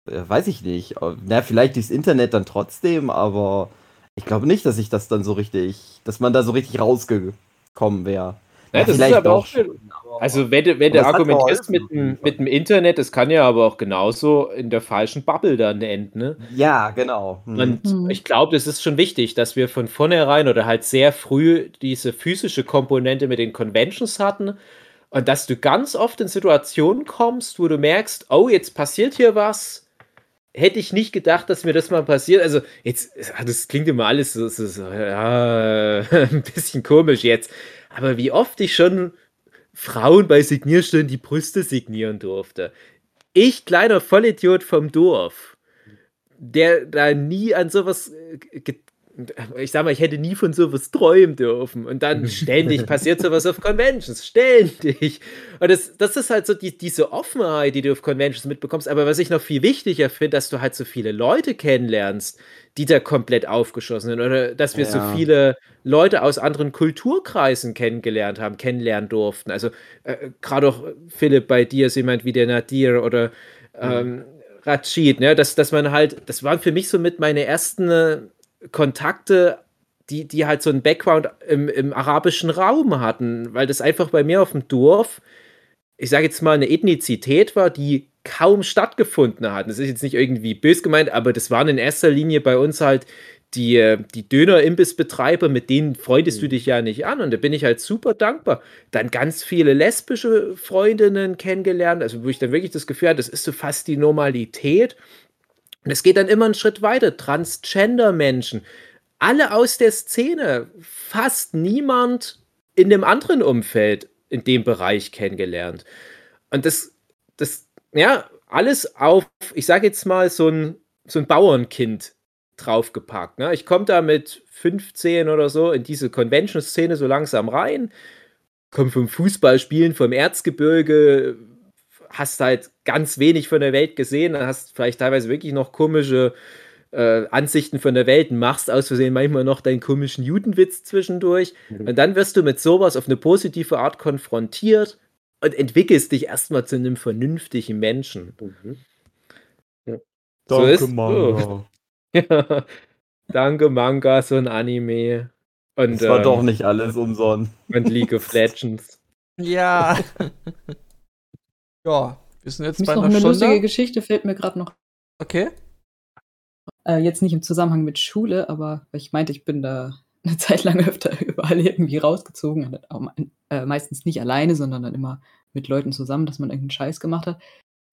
weiß ich nicht. Na, vielleicht durchs Internet dann trotzdem, aber ich glaube nicht, dass ich das dann so richtig, dass man da so richtig rausgekommen wäre. Ja, das ist aber auch aber- Also wenn du, wenn du argumentierst mit dem, mit dem Internet, das kann ja aber auch genauso in der falschen Bubble dann enden. Ne? ja, genau. Hm. Und Mhm. ich glaube, das ist schon wichtig, dass wir von vornherein oder halt sehr früh diese physische Komponente mit den Conventions hatten und dass du ganz oft in Situationen kommst, wo du merkst, oh, jetzt passiert hier was. Hätte ich nicht gedacht, dass mir das mal passiert. Also, jetzt, das klingt immer alles so, so, so ja, <laughs> ein bisschen komisch jetzt. Aber wie oft ich schon Frauen bei Signierstunden die Brüste signieren durfte. Ich, kleiner Vollidiot vom Dorf, der da nie an sowas, äh, ge- ich sag mal, ich hätte nie von sowas träumen dürfen. Und dann <laughs> ständig passiert sowas auf Conventions, ständig. Und das, das ist halt so die, diese Offenheit, die du auf Conventions mitbekommst. Aber was ich noch viel wichtiger finde, dass du halt so viele Leute kennenlernst, die da komplett aufgeschlossen sind. Oder dass wir so Ja. viele Leute aus anderen Kulturkreisen kennengelernt haben, kennenlernen durften. Also äh, gerade auch, Philipp, bei dir ist jemand wie der Nadir oder ähm, Rachid, ne? dass, dass man halt, das waren für mich so mit meine ersten äh, Kontakte, die, die halt so einen Background im, im arabischen Raum hatten, weil das einfach bei mir auf dem Dorf, ich sage jetzt mal, eine Ethnizität war, die kaum stattgefunden hat. Das ist jetzt nicht irgendwie bös gemeint, aber das waren in erster Linie bei uns halt die, die Döner-Imbissbetreiber, mit denen freundest du dich ja nicht an. Und da bin ich halt super dankbar. Dann ganz viele lesbische Freundinnen kennengelernt, also wo ich dann wirklich das Gefühl hatte, das ist so fast die Normalität. Und es geht dann immer einen Schritt weiter. Transgender-Menschen, alle aus der Szene, fast niemand in dem anderen Umfeld in dem Bereich kennengelernt. Und das, das, ja, alles auf, ich sage jetzt mal, so ein, so ein Bauernkind draufgepackt. Ne? Ich komme da mit 15 oder so in diese Convention-Szene so langsam rein, komme vom Fußballspielen vom Erzgebirge, hast halt ganz wenig von der Welt gesehen, hast vielleicht teilweise wirklich noch komische äh, Ansichten von der Welt, machst aus Versehen manchmal noch deinen komischen Judenwitz zwischendurch und dann wirst du mit sowas auf eine positive Art konfrontiert und entwickelst dich erstmal zu einem vernünftigen Menschen. Mhm. So ist- Manga. Ja, <laughs> danke Manga, so ein Anime. Und, Das war ähm, doch nicht alles umsonst. und League of <laughs> Legends. Ja. <laughs> ja, wir sind jetzt Ist bei noch einer eine lustige. Geschichte, fällt mir gerade noch. Okay. Äh, jetzt nicht im Zusammenhang mit Schule, aber weil ich meinte, ich bin da <laughs> eine Zeit lang öfter <laughs> überall irgendwie rausgezogen. Äh, meistens nicht alleine, sondern dann immer mit Leuten zusammen, dass man irgendeinen Scheiß gemacht hat.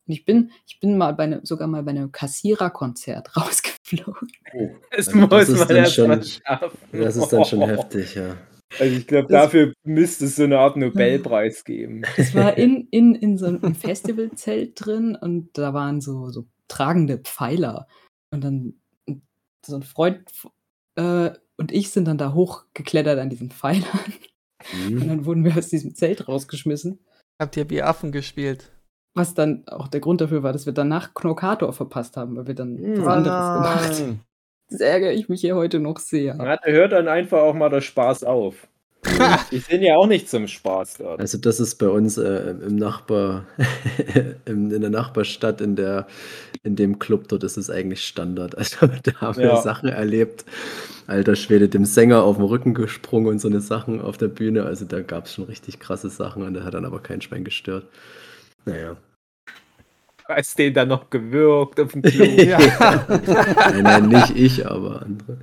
Und ich bin, ich bin mal bei einem, sogar mal bei einem Kassiererkonzert <laughs> rausgeflogen. Oh, Das also muss das ist man dann erst mal schon, schaffen. das ist dann schon heftig, ja. Also ich glaube, dafür müsste es so eine Art Nobelpreis <laughs> geben. Es war <laughs> in, in, in so einem Festivalzelt drin und da waren so, so tragende Pfeiler. Und dann so ein Freund äh, und ich sind dann da hochgeklettert an diesen Pfeilern. Und Mhm. dann wurden wir aus diesem Zelt rausgeschmissen. Habt ihr wie Affen gespielt? Was dann auch der Grund dafür war, dass wir danach Knockator verpasst haben, weil wir dann was Oh anderes gemacht haben. Das ärgere ich mich hier heute noch sehr. Ja, da hört dann einfach auch mal der Spaß auf. Die sind ja auch nicht zum Spaß dort. Also das ist bei uns äh, im Nachbar, <laughs> in, in der Nachbarstadt, in der, in dem Club dort ist es eigentlich Standard. Also da haben wir Ja. Sachen erlebt. Alter Schwede, dem Sänger auf den Rücken gesprungen und so eine Sachen auf der Bühne. Also da gab es schon richtig krasse Sachen und der hat dann aber kein Schwein gestört. Naja. <laughs> Hast den dann noch gewürgt auf dem <laughs> Klo. nein, nein, nicht ich, aber andere.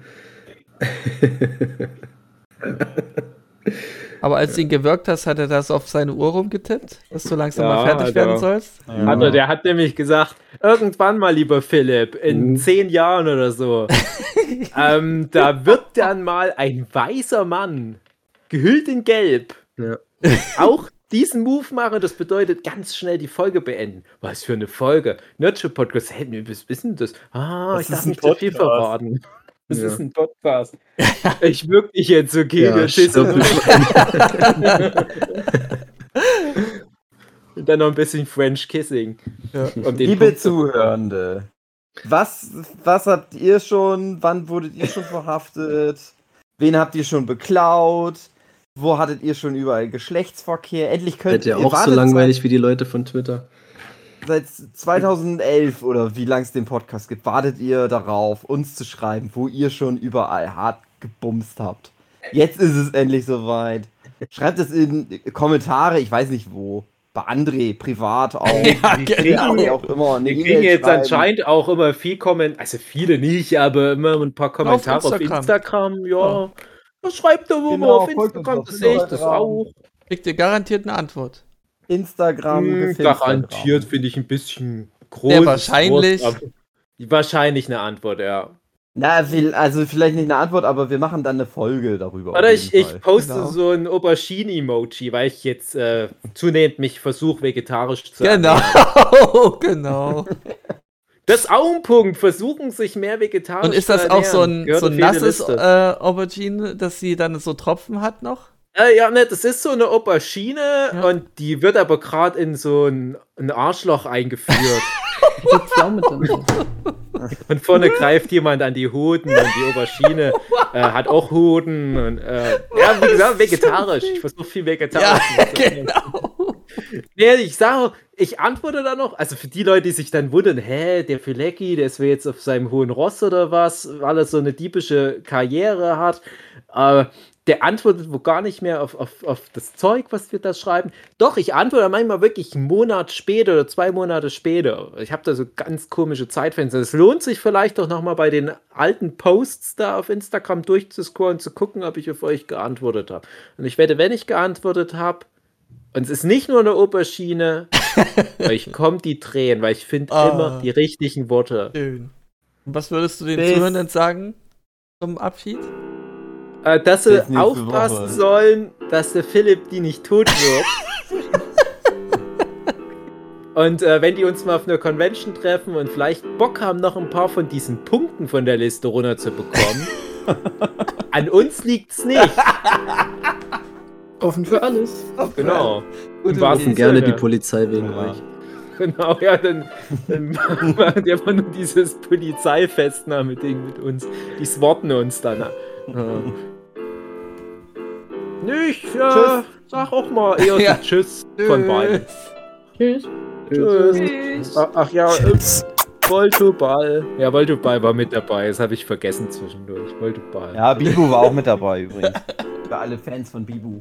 Aber als du ihn gewirkt hast, hat er das auf seine Uhr rumgetippt, dass du langsam Ja, mal fertig hat werden er. sollst? Also, der hat nämlich gesagt, irgendwann mal, lieber Philipp, in Mhm. zehn Jahren oder so, <laughs> ähm, da wird dann mal ein weißer Mann, gehüllt in Gelb, Ja. auch diesen Move machen. Das bedeutet ganz schnell die Folge beenden. Was für eine Folge? Nurture Podcast. Hey, was ist denn das? Ah, Das ich darf nicht zu viel Podcast. verraten. <laughs> Das Ja. ist ein Podcast. <laughs> Ich wirke dich jetzt, okay? Ja. Und <laughs> dann noch ein bisschen French Kissing. Um den Liebe Punkt zu- Zuhörende, was, was habt ihr schon, wann wurdet ihr schon verhaftet? Wen habt ihr schon beklaut? Wo hattet ihr schon überall Geschlechtsverkehr? Endlich könnt Seid ihr ihr auch so langweilig wie die Leute von Twitter? Seit, seit 2011 oder wie lange es den Podcast gibt, wartet ihr darauf, uns zu schreiben, wo ihr schon überall hart gebumst habt. Jetzt ist es endlich soweit. Schreibt es in Kommentare, ich weiß nicht wo. Bei André, privat auch. <laughs> Ja, genau. wie auch immer. eine Wir kriegen jetzt schreiben. anscheinend auch immer viel Kommentare, also viele nicht, aber immer ein paar Kommentare auf Instagram. Instagram. ja. Was schreibt da wo Genau, mal auf Instagram? doch, Das sehe ich das auch. Kriegt ihr garantiert eine Antwort. Instagram. Hm, garantiert finde ich ein bisschen groß. Sehr wahrscheinlich. Wort, aber- Wahrscheinlich eine Antwort, ja. Na, also vielleicht nicht eine Antwort, aber wir machen dann eine Folge darüber. Oder ich, ich poste Genau. so ein Aubergine-Emoji, weil ich jetzt äh, zunehmend mich versuche, vegetarisch zu Genau, ernähren. <laughs> genau. <laughs> Das ist auch ein Punkt. Versuchen sich mehr vegetarisch Und ist das auch so ein, Gehört so ein nasses äh, Aubergine, dass sie dann so Tropfen hat noch? Äh, ja, ne, das ist so eine Aubergine Ja. und die wird aber gerade in so ein, ein Arschloch eingeführt. <laughs> <laughs> Und vorne greift jemand an die Hoden und die Aubergine <laughs> äh, hat auch Hoden. Und, äh, ja, wie gesagt, vegetarisch. Ich versuche viel vegetarisch. Ja, genau. Nee, ich sage, ich antworte da noch, also für die Leute, die sich dann wundern, hä, der Filecki, der ist wohl jetzt auf seinem hohen Ross oder was, weil er so eine diebische Karriere hat. Äh, der antwortet wo gar nicht mehr auf, auf, auf das Zeug, was wir da schreiben. Doch, ich antworte manchmal wirklich einen Monat später oder zwei Monate später. Ich habe da so ganz komische Zeitfenster. Es lohnt sich vielleicht auch nochmal bei den alten Posts da auf Instagram durchzuscrollen, zu gucken, ob ich auf euch geantwortet habe. Und ich wette, wenn ich geantwortet habe, und es ist nicht nur eine Aubergine, <laughs> euch kommt die Tränen, weil ich finde Ah. immer die richtigen Worte. Schön. Und was würdest du den Bis- Zuhörenden sagen zum Abschied? Äh, dass sie nächste aufpassen Woche. sollen, dass der Philipp die nicht tot wird. <laughs> und äh, wenn die uns mal auf einer Convention treffen und vielleicht Bock haben, noch ein paar von diesen Punkten von der Liste runterzubekommen, <laughs> an uns liegt's nicht. Offen für alles. Genau. Im wahrsten Rufen Idee. gerne die Polizei wegen Ja. euch. Genau, ja, dann, dann machen die einfach nur dieses Polizeifestnahme-Ding mit uns. Die sworten uns dann. Ja. Nicht, ja, Tschüss. sag auch mal eher Ja. Tschüss von beiden. Tschüss. Tschüss. Ach, ach ja, äh, Voltoball. Ja, Voltoball war mit dabei, das habe ich vergessen zwischendurch. Voltoball. Ja, Bibu war auch mit dabei übrigens. <laughs> Für alle Fans von Bibu.